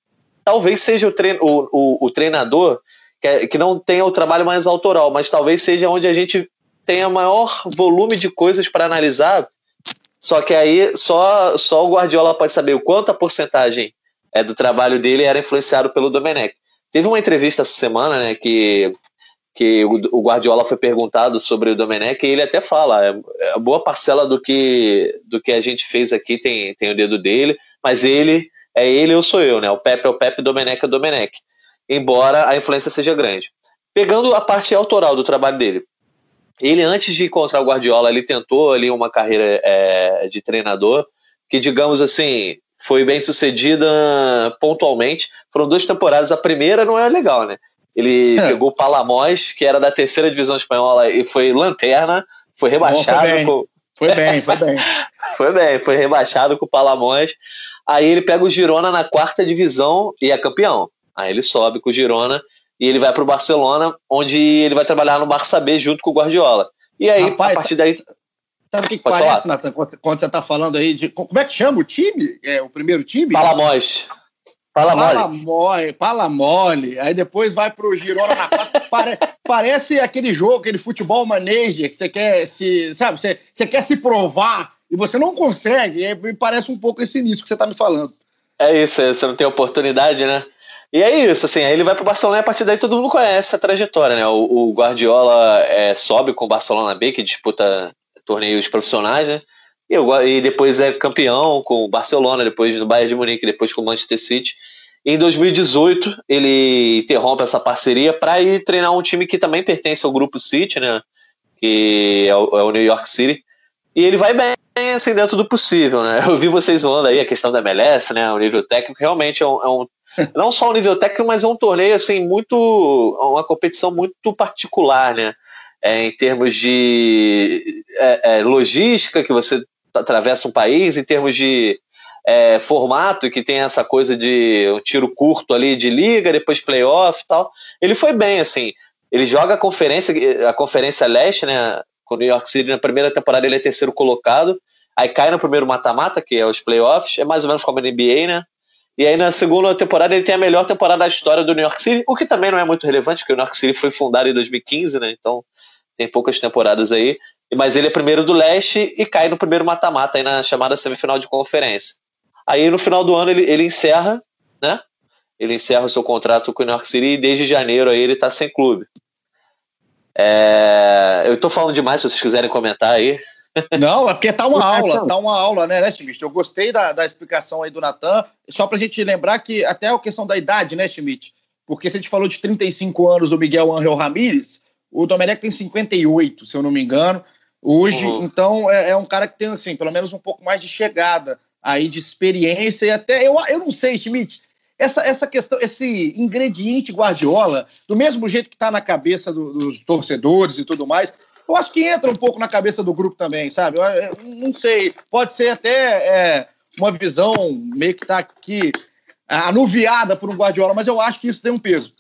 talvez seja o, trein, o, o, o treinador que, que não tenha o trabalho mais autoral, mas talvez seja onde a gente tenha maior volume de coisas para analisar. Só que aí só, só o Guardiola pode saber o quanto a porcentagem é, do trabalho dele era influenciado pelo Domenech. Teve uma entrevista essa semana, né, que, que o, o Guardiola foi perguntado sobre o Domenech e ele até fala, é, é, boa parcela do que, do que a gente fez aqui tem, tem o dedo dele, mas ele é ele ou sou eu, né? O Pepe é o Pepe, Domenech é o Domenech. Embora a influência seja grande. Pegando a parte autoral do trabalho dele. Ele, antes de encontrar o Guardiola, ele tentou ali uma carreira é, de treinador que, digamos assim, foi bem sucedida pontualmente. Foram duas temporadas. A primeira não é legal, né? Ele é. pegou o Palamós, que era da terceira divisão espanhola, e foi lanterna, foi rebaixado. Bom, foi, bem. Com... foi bem, foi bem. [laughs] foi bem, foi rebaixado com o Palamós. Aí ele pega o Girona na quarta divisão e é campeão. Aí ele sobe com o Girona e ele vai para o Barcelona, onde ele vai trabalhar no Barça B junto com o Guardiola. E aí, Rapaz, a partir daí. Sabe o que, que parece, Nathan, quando você está falando aí de. Como é que chama o time? É, o primeiro time? Palamós. Palamole. Palamole. Aí depois vai pro Girona na. [laughs] Pare, parece aquele jogo, aquele futebol manager, que você quer se. Sabe, você, você quer se provar e você não consegue. É, me parece um pouco esse início que você está me falando. É isso, é, você não tem oportunidade, né? E é isso, assim, aí ele vai pro Barcelona e a partir daí todo mundo conhece a trajetória, né? O, o Guardiola é, sobe com o Barcelona B, que disputa torneios profissionais, né? E, e, depois é campeão com o Barcelona, depois no Bayern de Munique, depois com o Manchester City. Em 2018 ele interrompe essa parceria para ir treinar um time que também pertence ao grupo City, né? Que é o, é o New York City. E ele vai bem, assim, dentro do possível, né? [laughs] Eu vi vocês zoando aí a questão da MLS, né? O nível técnico realmente é um, é um [laughs] não só o nível técnico, mas é um torneio, assim, muito, uma competição muito particular, né? É, em termos de é, é, logística, que você atravessa um país, em termos de é, formato, que tem essa coisa de um tiro curto ali de liga, depois playoff e tal. Ele foi bem, assim. Ele joga a conferência, a conferência leste, né? com o New York City na primeira temporada ele é terceiro colocado, aí cai no primeiro mata-mata, que é os playoffs, é mais ou menos como a NBA, né? E aí na segunda temporada ele tem a melhor temporada da história do New York City, o que também não é muito relevante, porque o New York City foi fundado em 2015, né? Então tem poucas temporadas aí. Mas ele é primeiro do leste e cai no primeiro mata-mata aí na chamada semifinal de conferência. Aí no final do ano ele, ele encerra, né? ele encerra o seu contrato com o New York City e desde janeiro aí ele está sem clube. É, eu estou falando demais, se vocês quiserem comentar aí. Não, é porque tá uma aula, tá uma aula, né, né, Schmidt? Eu gostei da, da explicação aí do Natan, só para a gente lembrar que até a questão da idade, né, Schmidt? Porque se a gente falou de 35 anos do Miguel Angel Ramírez, o Domenech tem 58, se eu não me engano, hoje, uhum. então é, é, um cara que tem, assim, pelo menos um pouco mais de chegada aí, de experiência, e até, eu, eu não sei, Schmidt, essa, essa questão, esse ingrediente Guardiola, do mesmo jeito que está na cabeça do, dos torcedores e tudo mais, eu acho que entra um pouco na cabeça do grupo também, sabe? Eu, eu não sei, pode ser até é, uma visão meio que está aqui anuviada por um Guardiola, mas eu acho que isso tem um peso.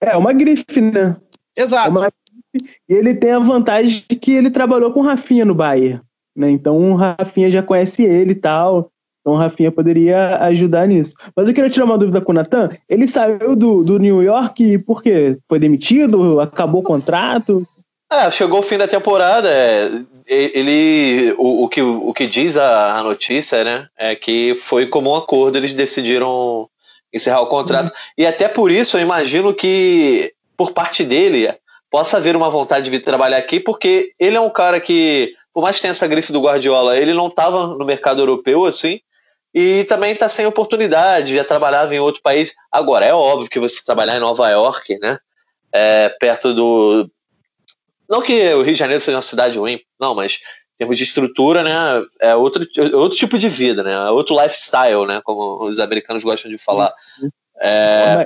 É, uma grife, né? Exato. É uma... E ele tem a vantagem de que ele trabalhou com o Rafinha no Bayern, né? Então o Rafinha já conhece ele e tal. Então o Rafinha poderia ajudar nisso. Mas eu queria tirar uma dúvida com o Natan. Ele saiu do, do New York por quê? Foi demitido? Acabou o contrato? É, chegou o fim da temporada. É, ele, o, o, que, o que diz a, a, notícia, né, é que foi como um acordo, eles decidiram encerrar o contrato. Uhum. E até por isso eu imagino que, por parte dele, possa haver uma vontade de vir trabalhar aqui, porque ele é um cara que, por mais que tenha essa grife do Guardiola, ele não estava no mercado europeu assim, e também está sem oportunidade, já trabalhava em outro país. Agora, é óbvio que você trabalhar em Nova York, né? É, perto do. Não que o Rio de Janeiro seja uma cidade ruim, não, mas em termos de estrutura, né? É outro, outro tipo de vida, né? É outro lifestyle, né? Como os americanos gostam de falar. É...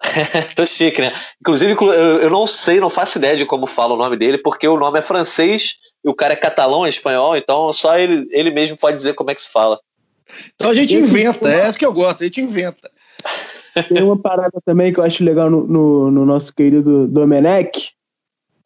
[laughs] Tô chique, né? Inclusive, eu não sei, não faço ideia de como fala o nome dele, porque o nome é francês e o cara é catalão, é espanhol, então só ele, ele mesmo pode dizer como é que se fala. Então a gente inventa, é isso que eu gosto, a gente inventa. Tem uma parada também que eu acho legal no, no, no nosso querido Domenech.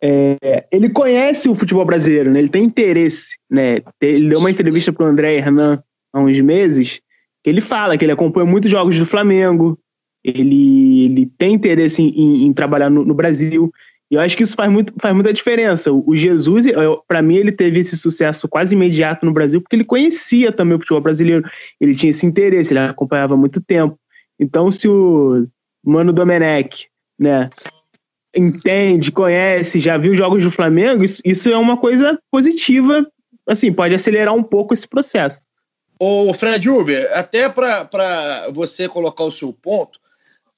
É, ele conhece o futebol brasileiro, né? ele tem interesse. Né? Ele deu uma entrevista para o André Hernan há uns meses. Ele fala que ele acompanha muitos jogos do Flamengo, ele, ele tem interesse em, em, em trabalhar no, no Brasil. E eu acho que isso faz, muito, faz muita diferença. O Jesus, para mim, ele teve esse sucesso quase imediato no Brasil, porque ele conhecia também o futebol brasileiro. Ele tinha esse interesse, ele acompanhava há muito tempo. Então, se o Mano Domenech, né, entende, conhece, já viu jogos do Flamengo, isso, isso é uma coisa positiva, assim, pode acelerar um pouco esse processo. Ô, Fred Uber, até para você colocar o seu ponto,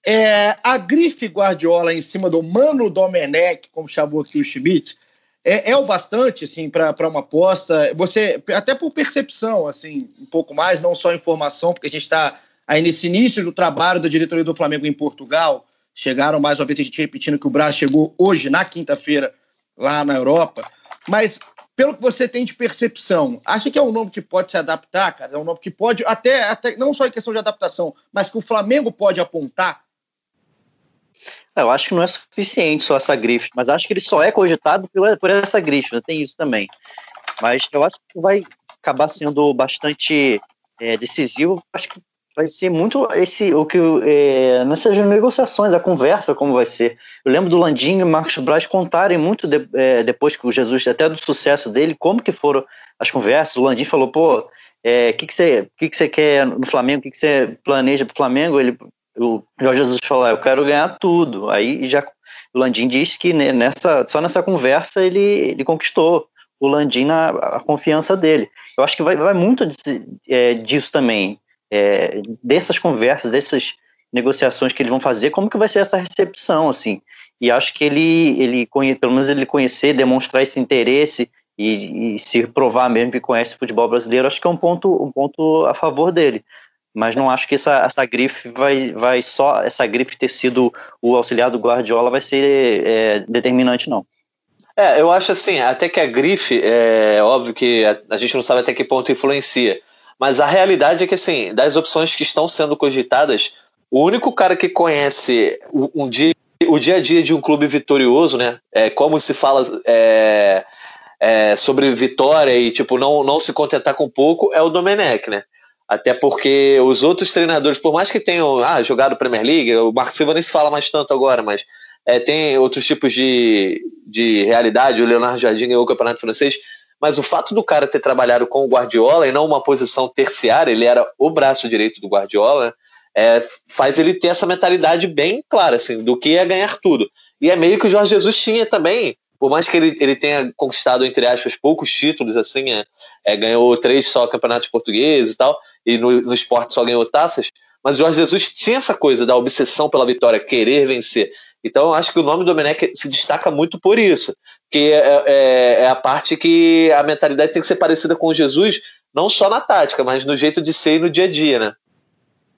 é, a grife Guardiola em cima do Mano Domenech, como chamou aqui o Schmidt, é, é o bastante assim para uma aposta. Você até por percepção, assim, um pouco mais, não só informação, porque a gente está aí nesse início do trabalho da diretoria do Flamengo em Portugal. Chegaram mais uma vez a gente repetindo que o Brasil chegou hoje na quinta-feira lá na Europa. Mas pelo que você tem de percepção, acha que é um nome que pode se adaptar, cara? É um nome que pode, até, até não só em questão de adaptação, mas que o Flamengo pode apontar é, eu acho que não é suficiente só essa grife, mas acho que ele só é cogitado por, essa grife, né? tem isso também. Mas eu acho que vai acabar sendo bastante é, decisivo. Acho que vai ser muito esse o que é, nessas negociações, a conversa como vai ser. Eu lembro do Landim e Marcos Braz contarem muito de, é, depois que o Jesus até do sucesso dele, como que foram as conversas. O Landim falou, pô, o é, que, que, você, que, que você quer no Flamengo? O que, que você planeja para o Flamengo? Ele, o Jorge Jesus falou, ah, eu quero ganhar tudo. Aí já o Landim disse que nessa, só nessa conversa ele, ele conquistou o Landim na a confiança dele. Eu acho que vai, vai muito é, disso também, é, dessas conversas, dessas negociações que eles vão fazer, como que vai ser essa recepção, assim. E acho que ele, ele pelo menos ele conhecer, demonstrar esse interesse e, e se provar mesmo que conhece o futebol brasileiro, acho que é um ponto, um ponto a favor dele mas não acho que essa, essa grife vai, vai só essa grife ter sido o auxiliar do Guardiola vai ser é, determinante não. É, eu acho assim, até que a grife, é óbvio que a, a, gente não sabe até que ponto influencia, mas a realidade é que assim, das opções que estão sendo cogitadas, o único cara que conhece um dia, o dia a dia de um clube vitorioso, né, é, como se fala é, é, sobre vitória e tipo não, não se contentar com pouco, é o Domenech, né? Até porque os outros treinadores, por mais que tenham ah, jogado Premier League, o Marco Silva nem se fala mais tanto agora, mas é, tem outros tipos de, de realidade. O Leonardo Jardim ganhou o Campeonato Francês. Mas o fato do cara ter trabalhado com o Guardiola e não uma posição terciária, ele era o braço direito do Guardiola, é, faz ele ter essa mentalidade bem clara, assim, do que é ganhar tudo. E é meio que o Jorge Jesus tinha também, por mais que ele, ele tenha conquistado, entre aspas, poucos títulos, assim, é, é ganhou três só campeonatos portugueses e tal, e no, no esporte só ganhou taças, mas o Jorge Jesus tinha essa coisa da obsessão pela vitória, querer vencer. Então eu acho que o nome do Domenech se destaca muito por isso, que é, é, é, a parte que a mentalidade tem que ser parecida com Jesus, não só na tática, mas no jeito de ser e no dia a dia, né?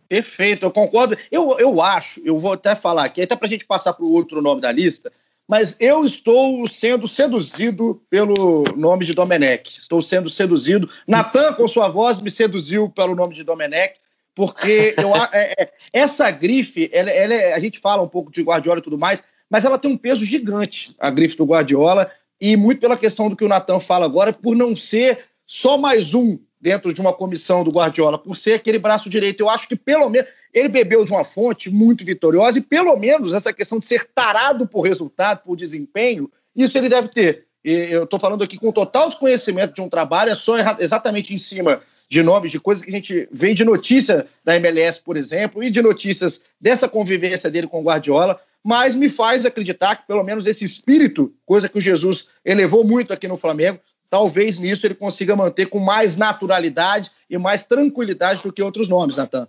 Perfeito, eu concordo. Eu, eu acho, eu vou até falar aqui, até para a gente passar para o outro nome da lista, mas eu estou sendo seduzido pelo nome de Domenech. Estou sendo seduzido. Natan, com sua voz, me seduziu pelo nome de Domenech, porque eu, [laughs] é, é, essa grife, ela, ela é, a gente fala um pouco de Guardiola e tudo mais, mas ela tem um peso gigante, a grife do Guardiola, e muito pela questão do que o Natan fala agora, por não ser só mais um dentro de uma comissão do Guardiola, por ser aquele braço direito. Eu acho que pelo menos ele bebeu de uma fonte muito vitoriosa e pelo menos essa questão de ser tarado por resultado, por desempenho, isso ele deve ter. E eu estou falando aqui com total desconhecimento de um trabalho, é só exatamente em cima de nomes, de coisas que a gente vê de notícia da MLS, por exemplo, e de notícias dessa convivência dele com o Guardiola, mas me faz acreditar que pelo menos esse espírito, coisa que o Jesus elevou muito aqui no Flamengo, talvez nisso ele consiga manter com mais naturalidade e mais tranquilidade do que outros nomes, Natan.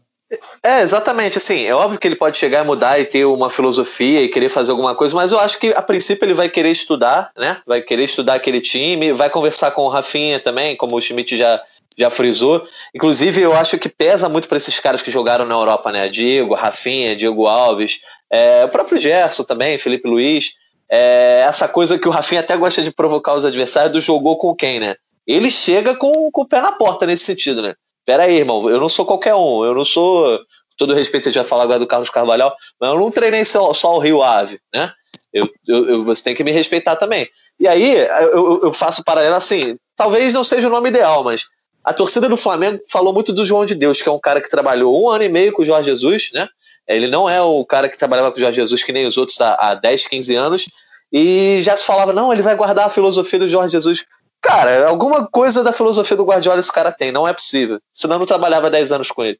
É, exatamente, assim, é óbvio que ele pode chegar e mudar e ter uma filosofia e querer fazer alguma coisa, mas eu acho que a princípio ele vai querer estudar, né? Vai querer estudar aquele time, vai conversar com o Rafinha também, como o Schmidt já, já frisou. Inclusive, eu acho que pesa muito para esses caras que jogaram na Europa, né? Diego, Rafinha, Diego Alves, é, o próprio Gerson também, Felipe Luiz é essa coisa que o Rafinha até gosta de provocar os adversários do jogou com quem, né? Ele chega com, com o pé na porta nesse sentido, né? Pera aí, irmão, eu não sou qualquer um, eu não sou. Todo respeito, a gente vai falar agora do Carlos Carvalhal, mas eu não treinei só, só o Rio Ave, né? Eu, eu, eu, você tem que me respeitar também. E aí, eu, eu faço paralelo assim, talvez não seja o nome ideal, mas a torcida do Flamengo falou muito do João de Deus, que é um cara que trabalhou um ano e meio com o Jorge Jesus, né? Ele não é o cara que trabalhava com o Jorge Jesus que nem os outros há, há 10, 15 anos. E já se falava, não, ele vai guardar a filosofia do Jorge Jesus. Cara, alguma coisa da filosofia do Guardiola esse cara tem, não é possível. Senão eu não trabalhava 10 anos com ele.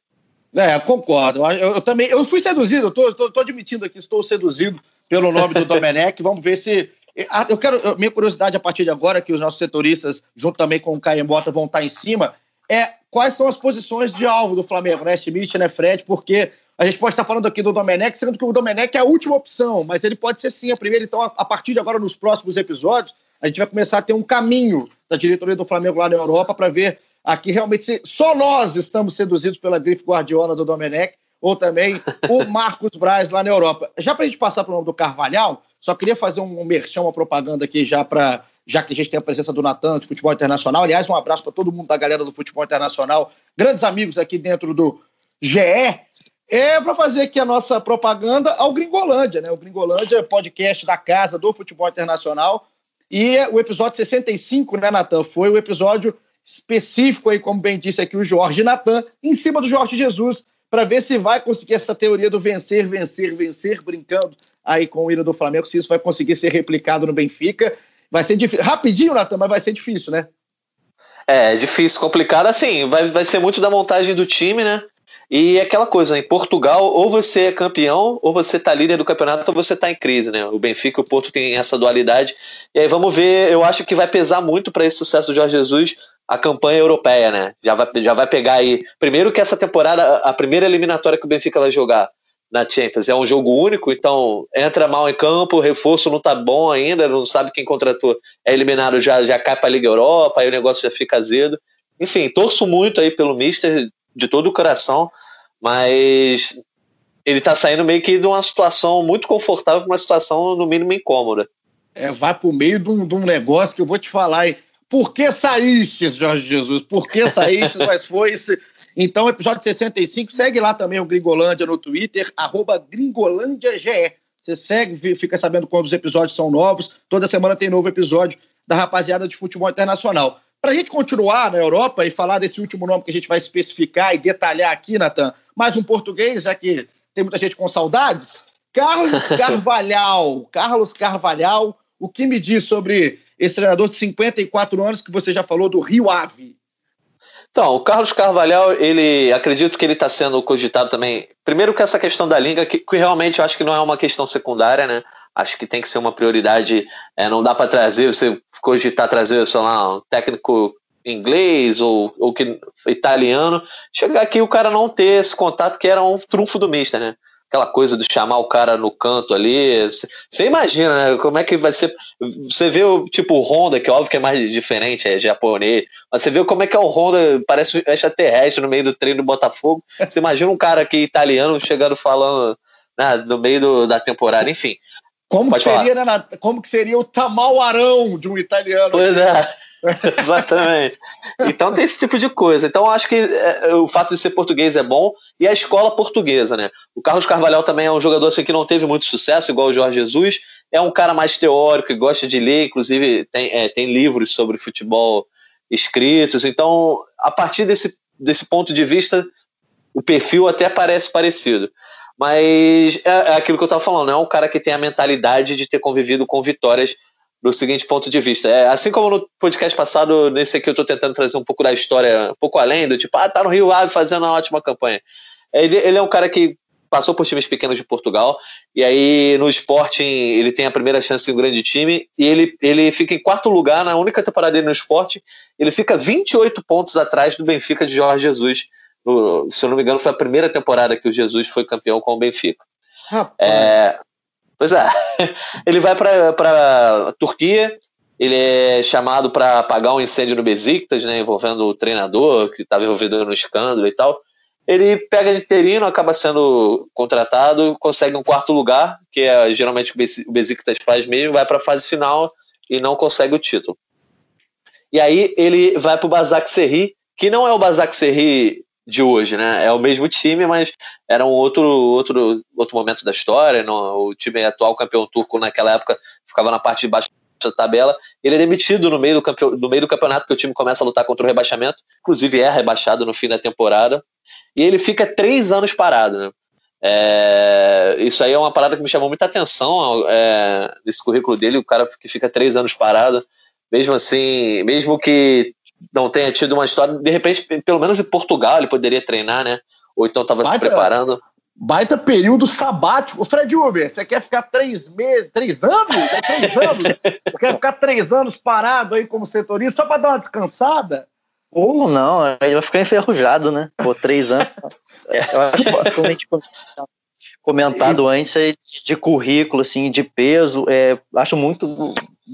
É, concordo. Eu, eu, também, eu fui seduzido, eu tô, tô, tô, admitindo aqui, estou seduzido pelo nome do Domenech. [laughs] Vamos ver se. Ah, eu quero. Minha curiosidade a partir de agora, que os nossos setoristas, junto também com o Caio Mota, vão estar em cima, é quais são as posições de alvo do Flamengo, né? Schmidt, né, Fred? Porque a gente pode estar falando aqui do Domenech, sendo que o Domenech é a última opção, mas ele pode ser sim a primeira. Então, a partir de agora, nos próximos episódios, a gente vai começar a ter um caminho da diretoria do Flamengo lá na Europa para ver aqui realmente se só nós estamos seduzidos pela grife Guardiola do Domenech ou também o [laughs] Marcos Braz lá na Europa. Já para a gente passar para o nome do Carvalhal, só queria fazer um merchan, uma propaganda aqui já para já que a gente tem a presença do Natan de futebol internacional. Aliás, um abraço para todo mundo da galera do futebol internacional, grandes amigos aqui dentro do GE é para fazer aqui a nossa propaganda ao Gringolândia, né? O Gringolândia é podcast da casa do futebol internacional. E o episódio 65, né, Natan? Foi o episódio específico aí, como bem disse aqui o Jorge Natan, em cima do Jorge Jesus, para ver se vai conseguir essa teoria do vencer, vencer, vencer, brincando aí com o hino do Flamengo, se isso vai conseguir ser replicado no Benfica. Vai ser difícil. Rapidinho, Natan, mas vai ser difícil, né? É, difícil, complicado. Assim, vai, vai ser muito da montagem do time, né? E é aquela coisa, em Portugal, ou você é campeão, ou você tá líder do campeonato, ou você tá em crise, né? O Benfica e o Porto tem essa dualidade. E aí vamos ver, eu acho que vai pesar muito para esse sucesso do Jorge Jesus a campanha europeia, né? Já vai, já vai pegar aí. Primeiro que essa temporada, a primeira eliminatória que o Benfica vai jogar na Champions é um jogo único, então entra mal em campo, o reforço não tá bom ainda, não sabe quem contratou, é eliminado já, já cai para a Liga Europa, aí o negócio já fica azedo. Enfim, torço muito aí pelo Mister, de todo o coração, mas ele está saindo meio que de uma situação muito confortável para uma situação, no mínimo, incômoda. É, vai para o meio de um, de um, negócio que eu vou te falar. Hein? Por que saíste, Jorge Jesus? Por que saíste? [laughs] mas foi esse. Então, episódio 65, segue lá também o Gringolândia no Twitter, arroba GringolândiaGE. Você segue, fica sabendo quando os episódios são novos. Toda semana tem novo episódio da rapaziada de futebol internacional. Para a gente continuar na Europa e falar desse último nome que a gente vai especificar e detalhar aqui, Natan, mais um português, já que tem muita gente com saudades. Carlos [laughs] Carvalhal. Carlos Carvalhal, o que me diz sobre esse treinador de 54 anos que você já falou do Rio Ave? Então, o Carlos Carvalhal, ele acredito que ele está sendo cogitado também. Primeiro que essa questão da língua, que, que, realmente eu acho que não é uma questão secundária, né? Acho que tem que ser uma prioridade. É, não dá para trazer, você cogitar trazer, sei lá, um técnico inglês ou, ou que, italiano. Chegar aqui o cara não ter esse contato que era um trunfo do Mister, né? aquela coisa de chamar o cara no canto ali. Você imagina, né? Como é que vai ser. Você vê o tipo o Honda, que óbvio que é mais diferente, é japonês, mas você vê como é que é o Honda, parece um extraterrestre no meio do treino do Botafogo. Você imagina um cara aqui italiano chegando falando né, no meio do, da temporada, enfim. Como que, seria, né, como que seria o tamal-arão de um italiano? Pois é. [laughs] Exatamente. Então tem esse tipo de coisa. Então acho que é, o fato de ser português é bom e a escola portuguesa, né? O Carlos Carvalhal também é um jogador assim, que não teve muito sucesso, igual o Jorge Jesus. É um cara mais teórico e gosta de ler, inclusive tem, é, tem livros sobre futebol escritos. Então, a partir desse, desse ponto de vista, o perfil até parece parecido. Mas é, é aquilo que eu estava falando, é um cara que tem a mentalidade de ter convivido com vitórias do seguinte ponto de vista. É, assim como no podcast passado, nesse aqui eu estou tentando trazer um pouco da história, um pouco além do tipo, ah, tá no Rio Ave fazendo uma ótima campanha. Ele, ele é um cara que passou por times pequenos de Portugal, e aí no Sporting ele tem a primeira chance em um grande time, e ele, ele fica em quarto lugar na única temporada dele no Sporting, ele fica 28 pontos atrás do Benfica de Jorge Jesus. No, se eu não me engano, foi a primeira temporada que o Jesus foi campeão com o Benfica. É, Pois é. [laughs] Ele vai para a Turquia, ele é chamado para apagar um incêndio no Besiktas, né, envolvendo o treinador, que estava envolvido no escândalo e tal. Ele pega interino, acaba sendo contratado, consegue um quarto lugar, que é geralmente o Besiktas faz mesmo, vai para a fase final e não consegue o título. E aí ele vai para o Basak Serri, que não é o Basak Serri de hoje, né? É o mesmo time, mas era um outro, outro, outro momento da história. O time atual campeão turco naquela época ficava na parte de baixo da tabela. Ele é demitido no meio, do campe... no meio do campeonato, porque o time começa a lutar contra o rebaixamento. Inclusive é rebaixado no fim da temporada. E ele fica três anos parado, né? É... isso aí é uma parada que me chamou muita atenção é... currículo dele, o cara que fica três anos parado, mesmo assim, mesmo que não tenha tido uma história. De repente, pelo menos em Portugal, ele poderia treinar, né? Ou então estava se preparando. Baita período sabático. Fred Uber, você quer ficar três meses, três anos? É três anos? Você quer ficar três anos parado aí como setorista só para dar uma descansada? Ou não, ele vai ficar enferrujado, né? Pô, três anos. [laughs] É, eu acho, como a gente comentado antes, de currículo, assim, de peso, é, acho muito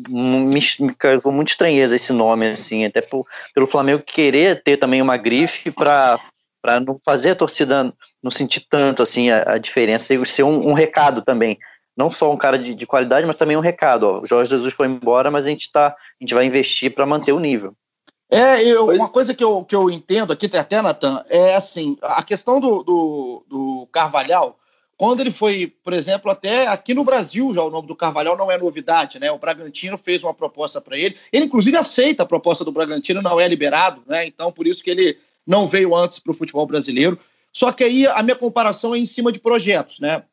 me, me causou muita estranheza esse nome, assim, até por, pelo Flamengo querer ter também uma grife para para não fazer a torcida não sentir tanto assim a, a diferença e ser um, um, recado também. Não só um cara de, de, qualidade mas também um recado ó, o Jorge Jesus foi embora mas a gente tá a gente vai investir para manter o nível. É eu, uma coisa que eu, que eu entendo aqui até Natan é assim a questão do, do, do Carvalhal quando ele foi, por exemplo, até aqui no Brasil, já o nome do Carvalhal não é novidade, né? O Bragantino fez uma proposta para ele. Ele, inclusive, aceita a proposta do Bragantino, não é liberado, né? Então, por isso que ele não veio antes para o futebol brasileiro. Só que aí a minha comparação é em cima de projetos, né?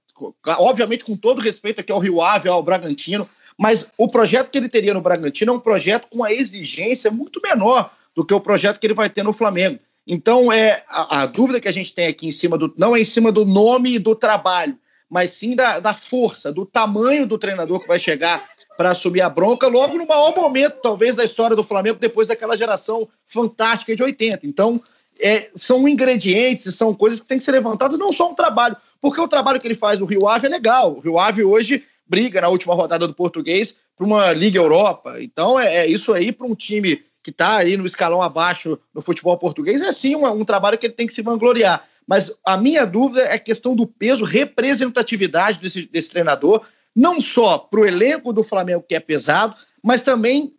Obviamente, com todo respeito aqui ao Rio Ave, ao Bragantino, mas o projeto que ele teria no Bragantino é um projeto com uma exigência muito menor do que o projeto que ele vai ter no Flamengo. Então, é a, a, dúvida que a gente tem aqui em cima do. Não é em cima do nome e do trabalho, mas sim da, da força, do tamanho do treinador que vai chegar para assumir a bronca logo no maior momento, talvez, da história do Flamengo, depois daquela geração fantástica de 80. Então, é, são ingredientes, são coisas que têm que ser levantadas, não só um trabalho, porque o trabalho que ele faz no Rio Ave é legal. O Rio Ave hoje briga na última rodada do português para uma Liga Europa. Então, é, é isso aí para um time que está aí no escalão abaixo no futebol português, é sim um, um trabalho que ele tem que se vangloriar. Mas a minha dúvida é a questão do peso, representatividade desse, desse treinador, não só para o elenco do Flamengo, que é pesado, mas também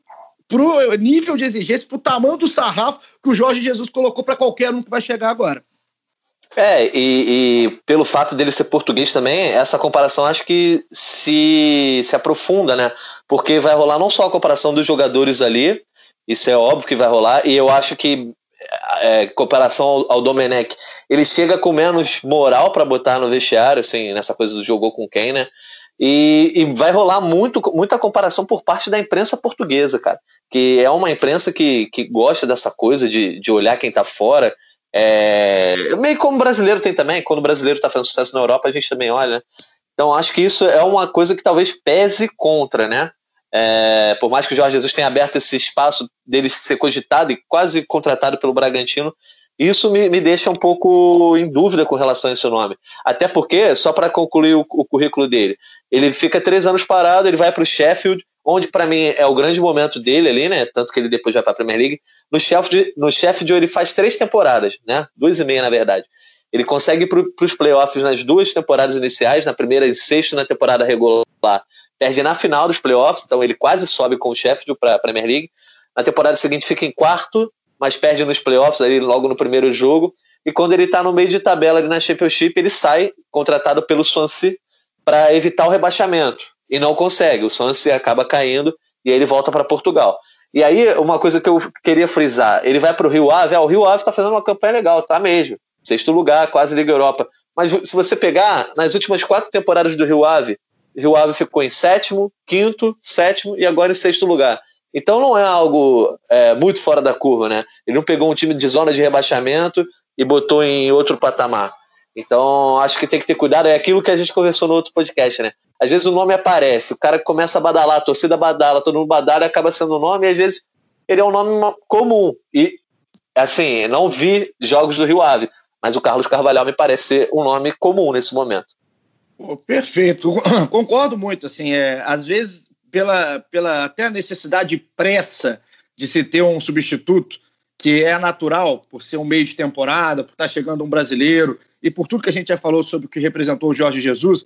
para o nível de exigência, para o tamanho do sarrafo que o Jorge Jesus colocou para qualquer um que vai chegar agora. É, e, e, pelo fato dele ser português também, essa comparação acho que se, se aprofunda, né? Porque vai rolar não só a comparação dos jogadores ali, isso é óbvio que vai rolar. E eu acho que, é, comparação ao, ao Domenech, ele chega com menos moral para botar no vestiário, assim, nessa coisa do jogou com quem, né? E, e, vai rolar muito, muita comparação por parte da imprensa portuguesa, cara. Que é uma imprensa que, que gosta dessa coisa de, de olhar quem tá fora. É, meio como o brasileiro tem também, quando o brasileiro tá fazendo sucesso na Europa, a gente também olha. Então acho que isso é uma coisa que talvez pese contra, né? É, por mais que o Jorge Jesus tenha aberto esse espaço dele ser cogitado e quase contratado pelo Bragantino, isso me, me deixa um pouco em dúvida com relação a esse nome. Até porque, só para concluir o, o, currículo dele, ele fica três anos parado, ele vai para o Sheffield, onde para mim é o grande momento dele ali, né? Tanto que ele depois vai para a Premier League. No Sheffield, no Sheffield ele faz três temporadas, né? Duas e meia, na verdade. Ele consegue ir para os playoffs nas duas temporadas iniciais, na primeira e sexta na temporada regular perde na final dos playoffs, então ele quase sobe com o Sheffield para a Premier League. Na temporada seguinte fica em quarto, mas perde nos playoffs ali logo no primeiro jogo. E quando ele está no meio de tabela ali na Championship, ele sai contratado pelo Swansea para evitar o rebaixamento. E não consegue. O Swansea acaba caindo e ele volta para Portugal. E aí, uma coisa que eu queria frisar: ele vai para o Rio Ave. Ah, o Rio Ave está fazendo uma campanha legal, tá mesmo. Sexto lugar, quase Liga Europa. Mas se você pegar, nas últimas quatro temporadas do Rio Ave, Rio Ave ficou em sétimo, quinto, sétimo e agora em sexto lugar. Então não é algo é, muito fora da curva, né? Ele não pegou um time de zona de rebaixamento e botou em outro patamar. Então acho que tem que ter cuidado. É aquilo que a gente conversou no outro podcast, né? Às vezes o nome aparece, o cara começa a badalar, a torcida badala, todo mundo badala acaba sendo o nome, e às vezes ele é um nome comum. E assim, não vi jogos do Rio Ave, mas o Carlos Carvalhal me parece ser um nome comum nesse momento. Perfeito, [coughs] concordo muito. Assim, é, às vezes, pela, pela até a necessidade pressa de se ter um substituto, que é natural, por ser um meio de temporada, por estar chegando um brasileiro e por tudo que a gente já falou sobre o que representou o Jorge Jesus,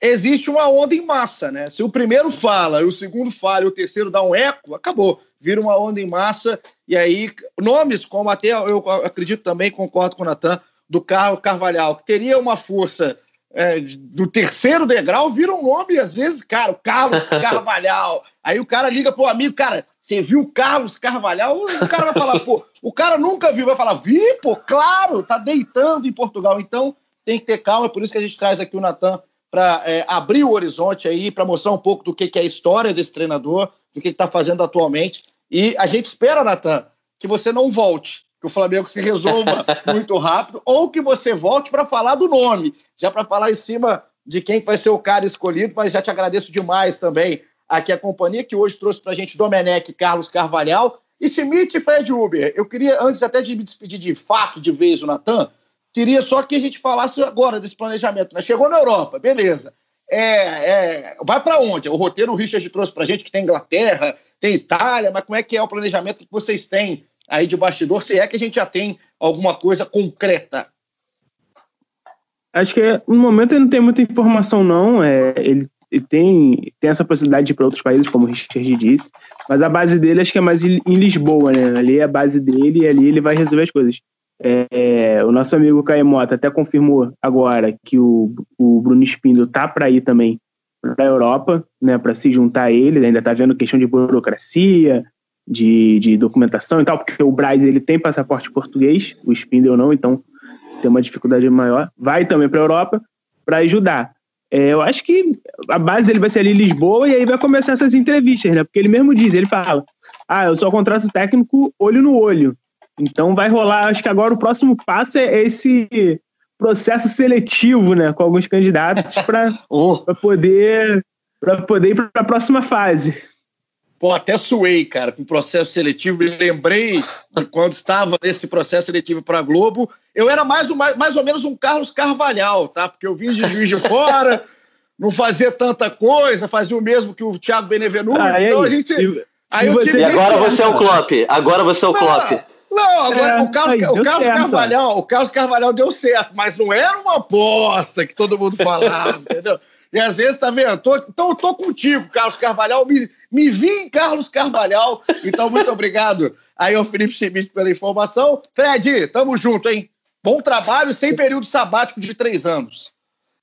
existe uma onda em massa, né? Se o primeiro fala, o segundo fala, e o terceiro dá um eco, acabou. Vira uma onda em massa, e aí nomes como até eu acredito também, concordo com o Natan, do Carlos Carvalhal, que teria uma força é, do terceiro degrau vira um nome, às vezes, cara, o Carlos [laughs] Carvalhal. Aí o cara liga pro amigo, cara, você viu o Carlos Carvalhal? O cara vai falar, pô, o cara nunca viu, vai falar, vi, pô, claro, tá deitando em Portugal. Então tem que ter calma, é por isso que a gente traz aqui o Natan para é, abrir o horizonte aí, para mostrar um pouco do que, que é a história desse treinador, do que está fazendo atualmente. E a gente espera, Natan, que você não volte que o Flamengo se resolva [laughs] muito rápido, ou que você volte para falar do nome, já para falar em cima de quem vai ser o cara escolhido, mas já te agradeço demais também aqui a companhia que hoje trouxe para a gente Domenech Carlos Carvalhal e Schmidt e Fred Uber. Eu queria, antes até de me despedir de fato de vez o Natan, queria só que a gente falasse agora desse planejamento. Né? Chegou na Europa, beleza. É, é, vai para onde? O roteiro o Richard trouxe para a gente que tem Inglaterra, tem Itália, mas como é que é o planejamento que vocês têm aí de bastidor, se é que a gente já tem alguma coisa concreta. Acho que no momento ele não tem muita informação, não. É, ele, ele tem, tem essa possibilidade de ir para outros países, como o Richard disse, mas a base dele acho que é mais em Lisboa, né? Ali é a base dele e ali ele vai resolver as coisas. É, o nosso amigo Caemota até confirmou agora que o, o Bruno Espíndola tá para ir também para a Europa, né, para se juntar a ele, ainda está vendo questão de burocracia, de, de documentação e tal, porque o Braz ele tem passaporte português, o Spindle não, então tem uma dificuldade maior. Vai também para a Europa para ajudar. É, eu acho que a base dele vai ser ali em Lisboa e aí vai começar essas entrevistas, né? Porque ele mesmo diz, ele fala: Ah, eu só contrato técnico olho no olho. Então vai rolar, acho que agora o próximo passo é esse processo seletivo, né, com alguns candidatos para oh. [laughs] poder para poder ir para a próxima fase. Pô, até suei, cara, com o processo seletivo. Me lembrei de quando estava nesse processo seletivo para a Globo. Eu era mais, um, mais ou menos um Carlos Carvalhal, tá? Porque eu vim de Juiz de Fora, [laughs] não fazia tanta coisa, fazia o mesmo que o Thiago Benevenuto. Ah, então a gente. E, aí e, você, e agora você é o Klopp. Agora você é o Klopp. Não, agora é, o Carlos, aí, o Carlos Carvalhal, o Carlos Carvalhal deu certo, mas não era uma aposta que todo mundo falava, [laughs] entendeu? E às vezes, tá vendo? Tô, então eu tô contigo, Carlos Carvalhal. Me, me vi em Carlos Carvalhal. Então, muito obrigado aí ao Felipe Schmidt pela informação. Fred, tamo junto, hein? Bom trabalho sem período sabático de três anos.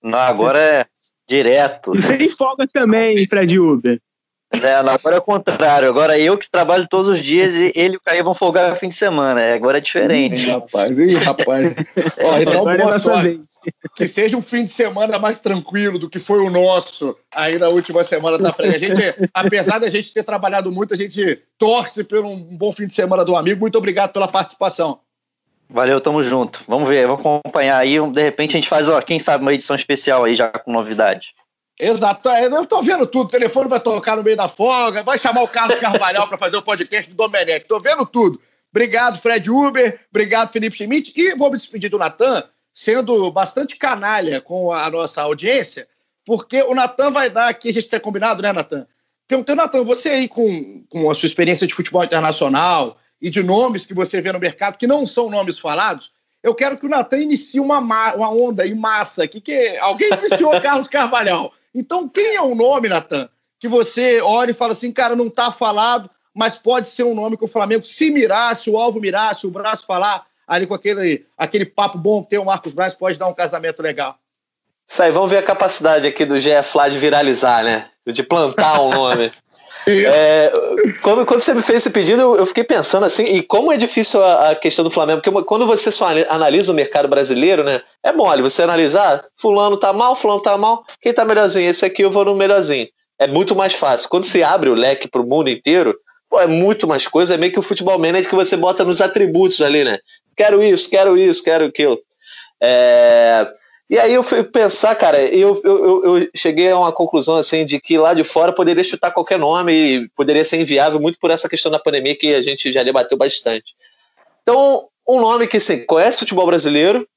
Não, agora é direto. E sem folga também, Fred Uber. É, agora é o contrário. Agora eu que trabalho todos os dias e ele e o Caio vão folgar no fim de semana. É, agora é diferente. Ih, rapaz, ih, rapaz. [laughs] Ó, então, boa sorte. Que seja um fim de semana mais tranquilo do que foi o nosso aí na última semana da frente. A gente, apesar da gente ter trabalhado muito, a gente torce por um bom fim de semana do amigo. Muito obrigado pela participação. Valeu, tamo junto. Vamos ver, vamos acompanhar aí. De repente a gente faz, ó, quem sabe, uma edição especial aí já com novidade. Exato, é, eu tô vendo tudo. O telefone vai tocar no meio da folga, vai chamar o Carlos Carvalhal para fazer o podcast do Domenech. Tô vendo tudo. Obrigado, Fred Uber. Obrigado, Felipe Schmidt. E vou me despedir do Natan, sendo bastante canalha com a nossa audiência, porque o Natan vai dar aqui, a gente tem combinado, né, Natan? Perguntei, Natan, você aí com, com a sua experiência de futebol internacional e de nomes que você vê no mercado, que não são nomes falados, eu quero que o Natan inicie uma, uma onda em massa aqui, que alguém iniciou Carlos Carvalhal. Então, quem é o nome, Natan, que você olha e fala assim, cara, não está falado, mas pode ser um nome que o Flamengo, se mirasse, o alvo mirasse, o braço falar, ali com aquele, aquele papo bom ter o Marcos Braz, pode dar um casamento legal. Isso aí, vamos ver a capacidade aqui do GF lá de viralizar, né? De plantar um nome. [laughs] É, quando, quando você me fez esse pedido, eu, eu, fiquei pensando assim, e como é difícil a, a, questão do Flamengo, porque quando você só analisa o mercado brasileiro, né? É mole, você analisar, ah, fulano tá mal, fulano tá mal, quem tá melhorzinho? Esse aqui eu vou no melhorzinho. É muito mais fácil. Quando você abre o leque pro mundo inteiro, pô, é muito mais coisa, é meio que o futebol manager que você bota nos atributos ali, né? Quero isso, quero isso, quero aquilo. É... E aí eu fui pensar, cara, eu, eu, eu cheguei a uma conclusão assim de que lá de fora poderia chutar qualquer nome e poderia ser inviável muito por essa questão da pandemia que a gente já debateu bastante. Então, um nome que assim, conhece futebol brasileiro,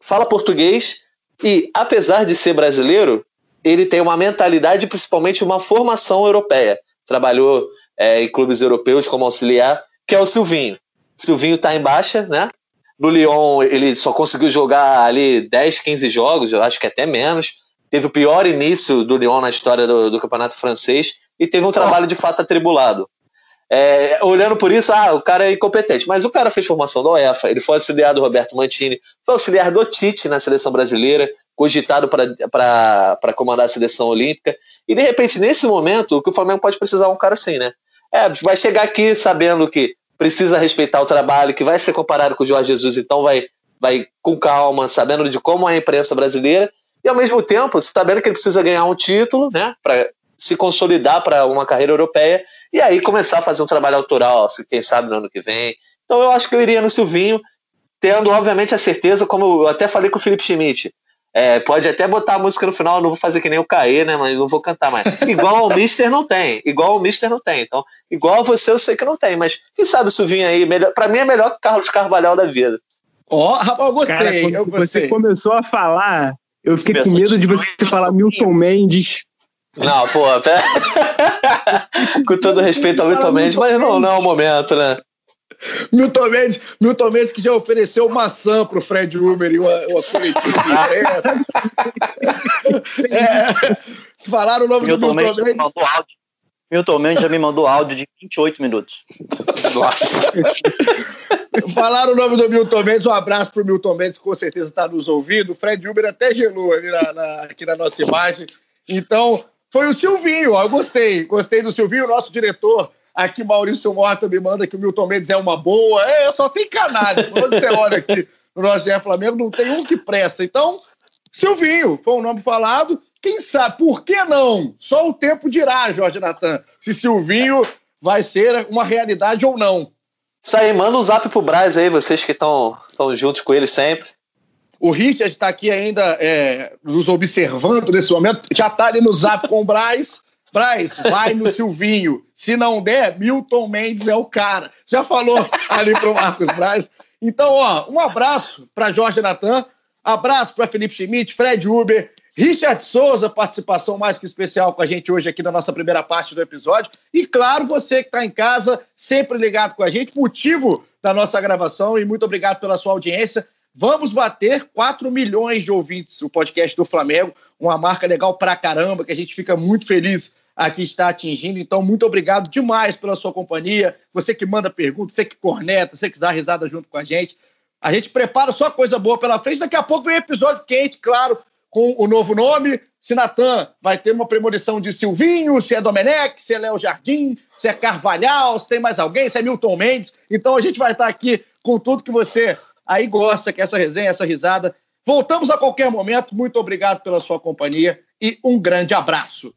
fala português e, apesar de ser brasileiro, ele tem uma mentalidade, principalmente uma formação europeia. Trabalhou é, em clubes europeus como auxiliar, que é o Silvinho. Silvinho está em baixa, né? No Lyon, ele só conseguiu jogar ali 10, 15 jogos, eu acho que até menos. Teve o pior início do Lyon na história do, do campeonato francês e teve um trabalho de fato atribulado. É, olhando por isso, ah, o cara é incompetente. Mas o cara fez formação da UEFA, ele foi auxiliar do Roberto Mantini, foi auxiliar do Tite na seleção brasileira, cogitado para comandar a seleção olímpica. E de repente, nesse momento, o que o Flamengo pode precisar é um cara assim, né? É, vai chegar aqui sabendo que precisa respeitar o trabalho, que vai ser comparado com o Jorge Jesus, então vai, vai com calma, sabendo de como é a imprensa brasileira, e ao mesmo tempo sabendo que ele precisa ganhar um título, né, para se consolidar para uma carreira europeia, e aí começar a fazer um trabalho autoral, quem sabe no ano que vem. Então eu acho que eu iria no Silvinho, tendo obviamente a certeza, como eu até falei com o Felipe Schmidt, é, pode até botar a música no final, não vou fazer que nem o Caê, né? Mas não vou cantar mais. Igual o Mister não tem. Igual o Mister não tem. Então, igual a você, eu sei que não tem. Mas quem sabe o Silvinho aí, melhor, pra mim é melhor que o Carlos Carvalhal da vida. Ó, oh, rapaz, eu gostei. Cara, eu gostei. Você começou a falar, eu fiquei com medo de você falar Milton Mendes. Não, pô, até. [laughs] com todo respeito ao Milton Mendes, mas não, não é o momento, né? Milton Mendes, Milton Mendes que já ofereceu maçã pro Fred Uber e uma, uma coletiva é, falaram o nome Milton do Milton Mendes. Mendes. Milton Mendes já me mandou áudio de 28 minutos. Nossa. Falaram o nome do Milton Mendes, um abraço pro Milton Mendes, que com certeza está nos ouvindo. O Fred Uber até gelou ali na, na, aqui na nossa imagem. Então, foi o Silvinho, ó, eu gostei. Gostei do Silvinho, nosso diretor Aqui Maurício Mota me manda que o Milton Mendes é uma boa. É, só tem canalha. Quando você olha aqui no nosso GE Flamengo, não tem um que presta. Então, Silvinho, foi um nome falado. Quem sabe, por que não? Só o tempo dirá, Jorge Natan, se Silvinho vai ser uma realidade ou não. Isso aí, manda um zap pro Braz aí, vocês que estão juntos com ele sempre. O Richard está aqui ainda é, nos observando nesse momento, já está ali no zap com o Braz. Braz, vai no Silvinho. Se não der, Milton Mendes é o cara. Já falou ali pro Marcos Braz. Então, ó, um abraço para Jorge Natan, abraço para Felipe Schmidt, Fred Uber, Richard Souza, participação mais que especial com a gente hoje aqui na nossa primeira parte do episódio. E claro, você que está em casa, sempre ligado com a gente, motivo da nossa gravação e muito obrigado pela sua audiência. Vamos bater 4 milhões de ouvintes o podcast do Flamengo, uma marca legal pra caramba, que a gente fica muito feliz aqui está atingindo. Então, muito obrigado demais pela sua companhia. Você que manda perguntas, você que corneta, você que dá risada junto com a gente. A gente prepara só coisa boa pela frente. Daqui a pouco vem episódio quente, claro, com o novo nome, se Natan vai ter uma premonição de Silvinho, se é Domenech, se é Léo Jardim, se é Carvalhal, se tem mais alguém, se é Milton Mendes. Então a gente vai estar aqui com tudo que você aí gosta, que é essa resenha, essa risada. Voltamos a qualquer momento. Muito obrigado pela sua companhia e um grande abraço.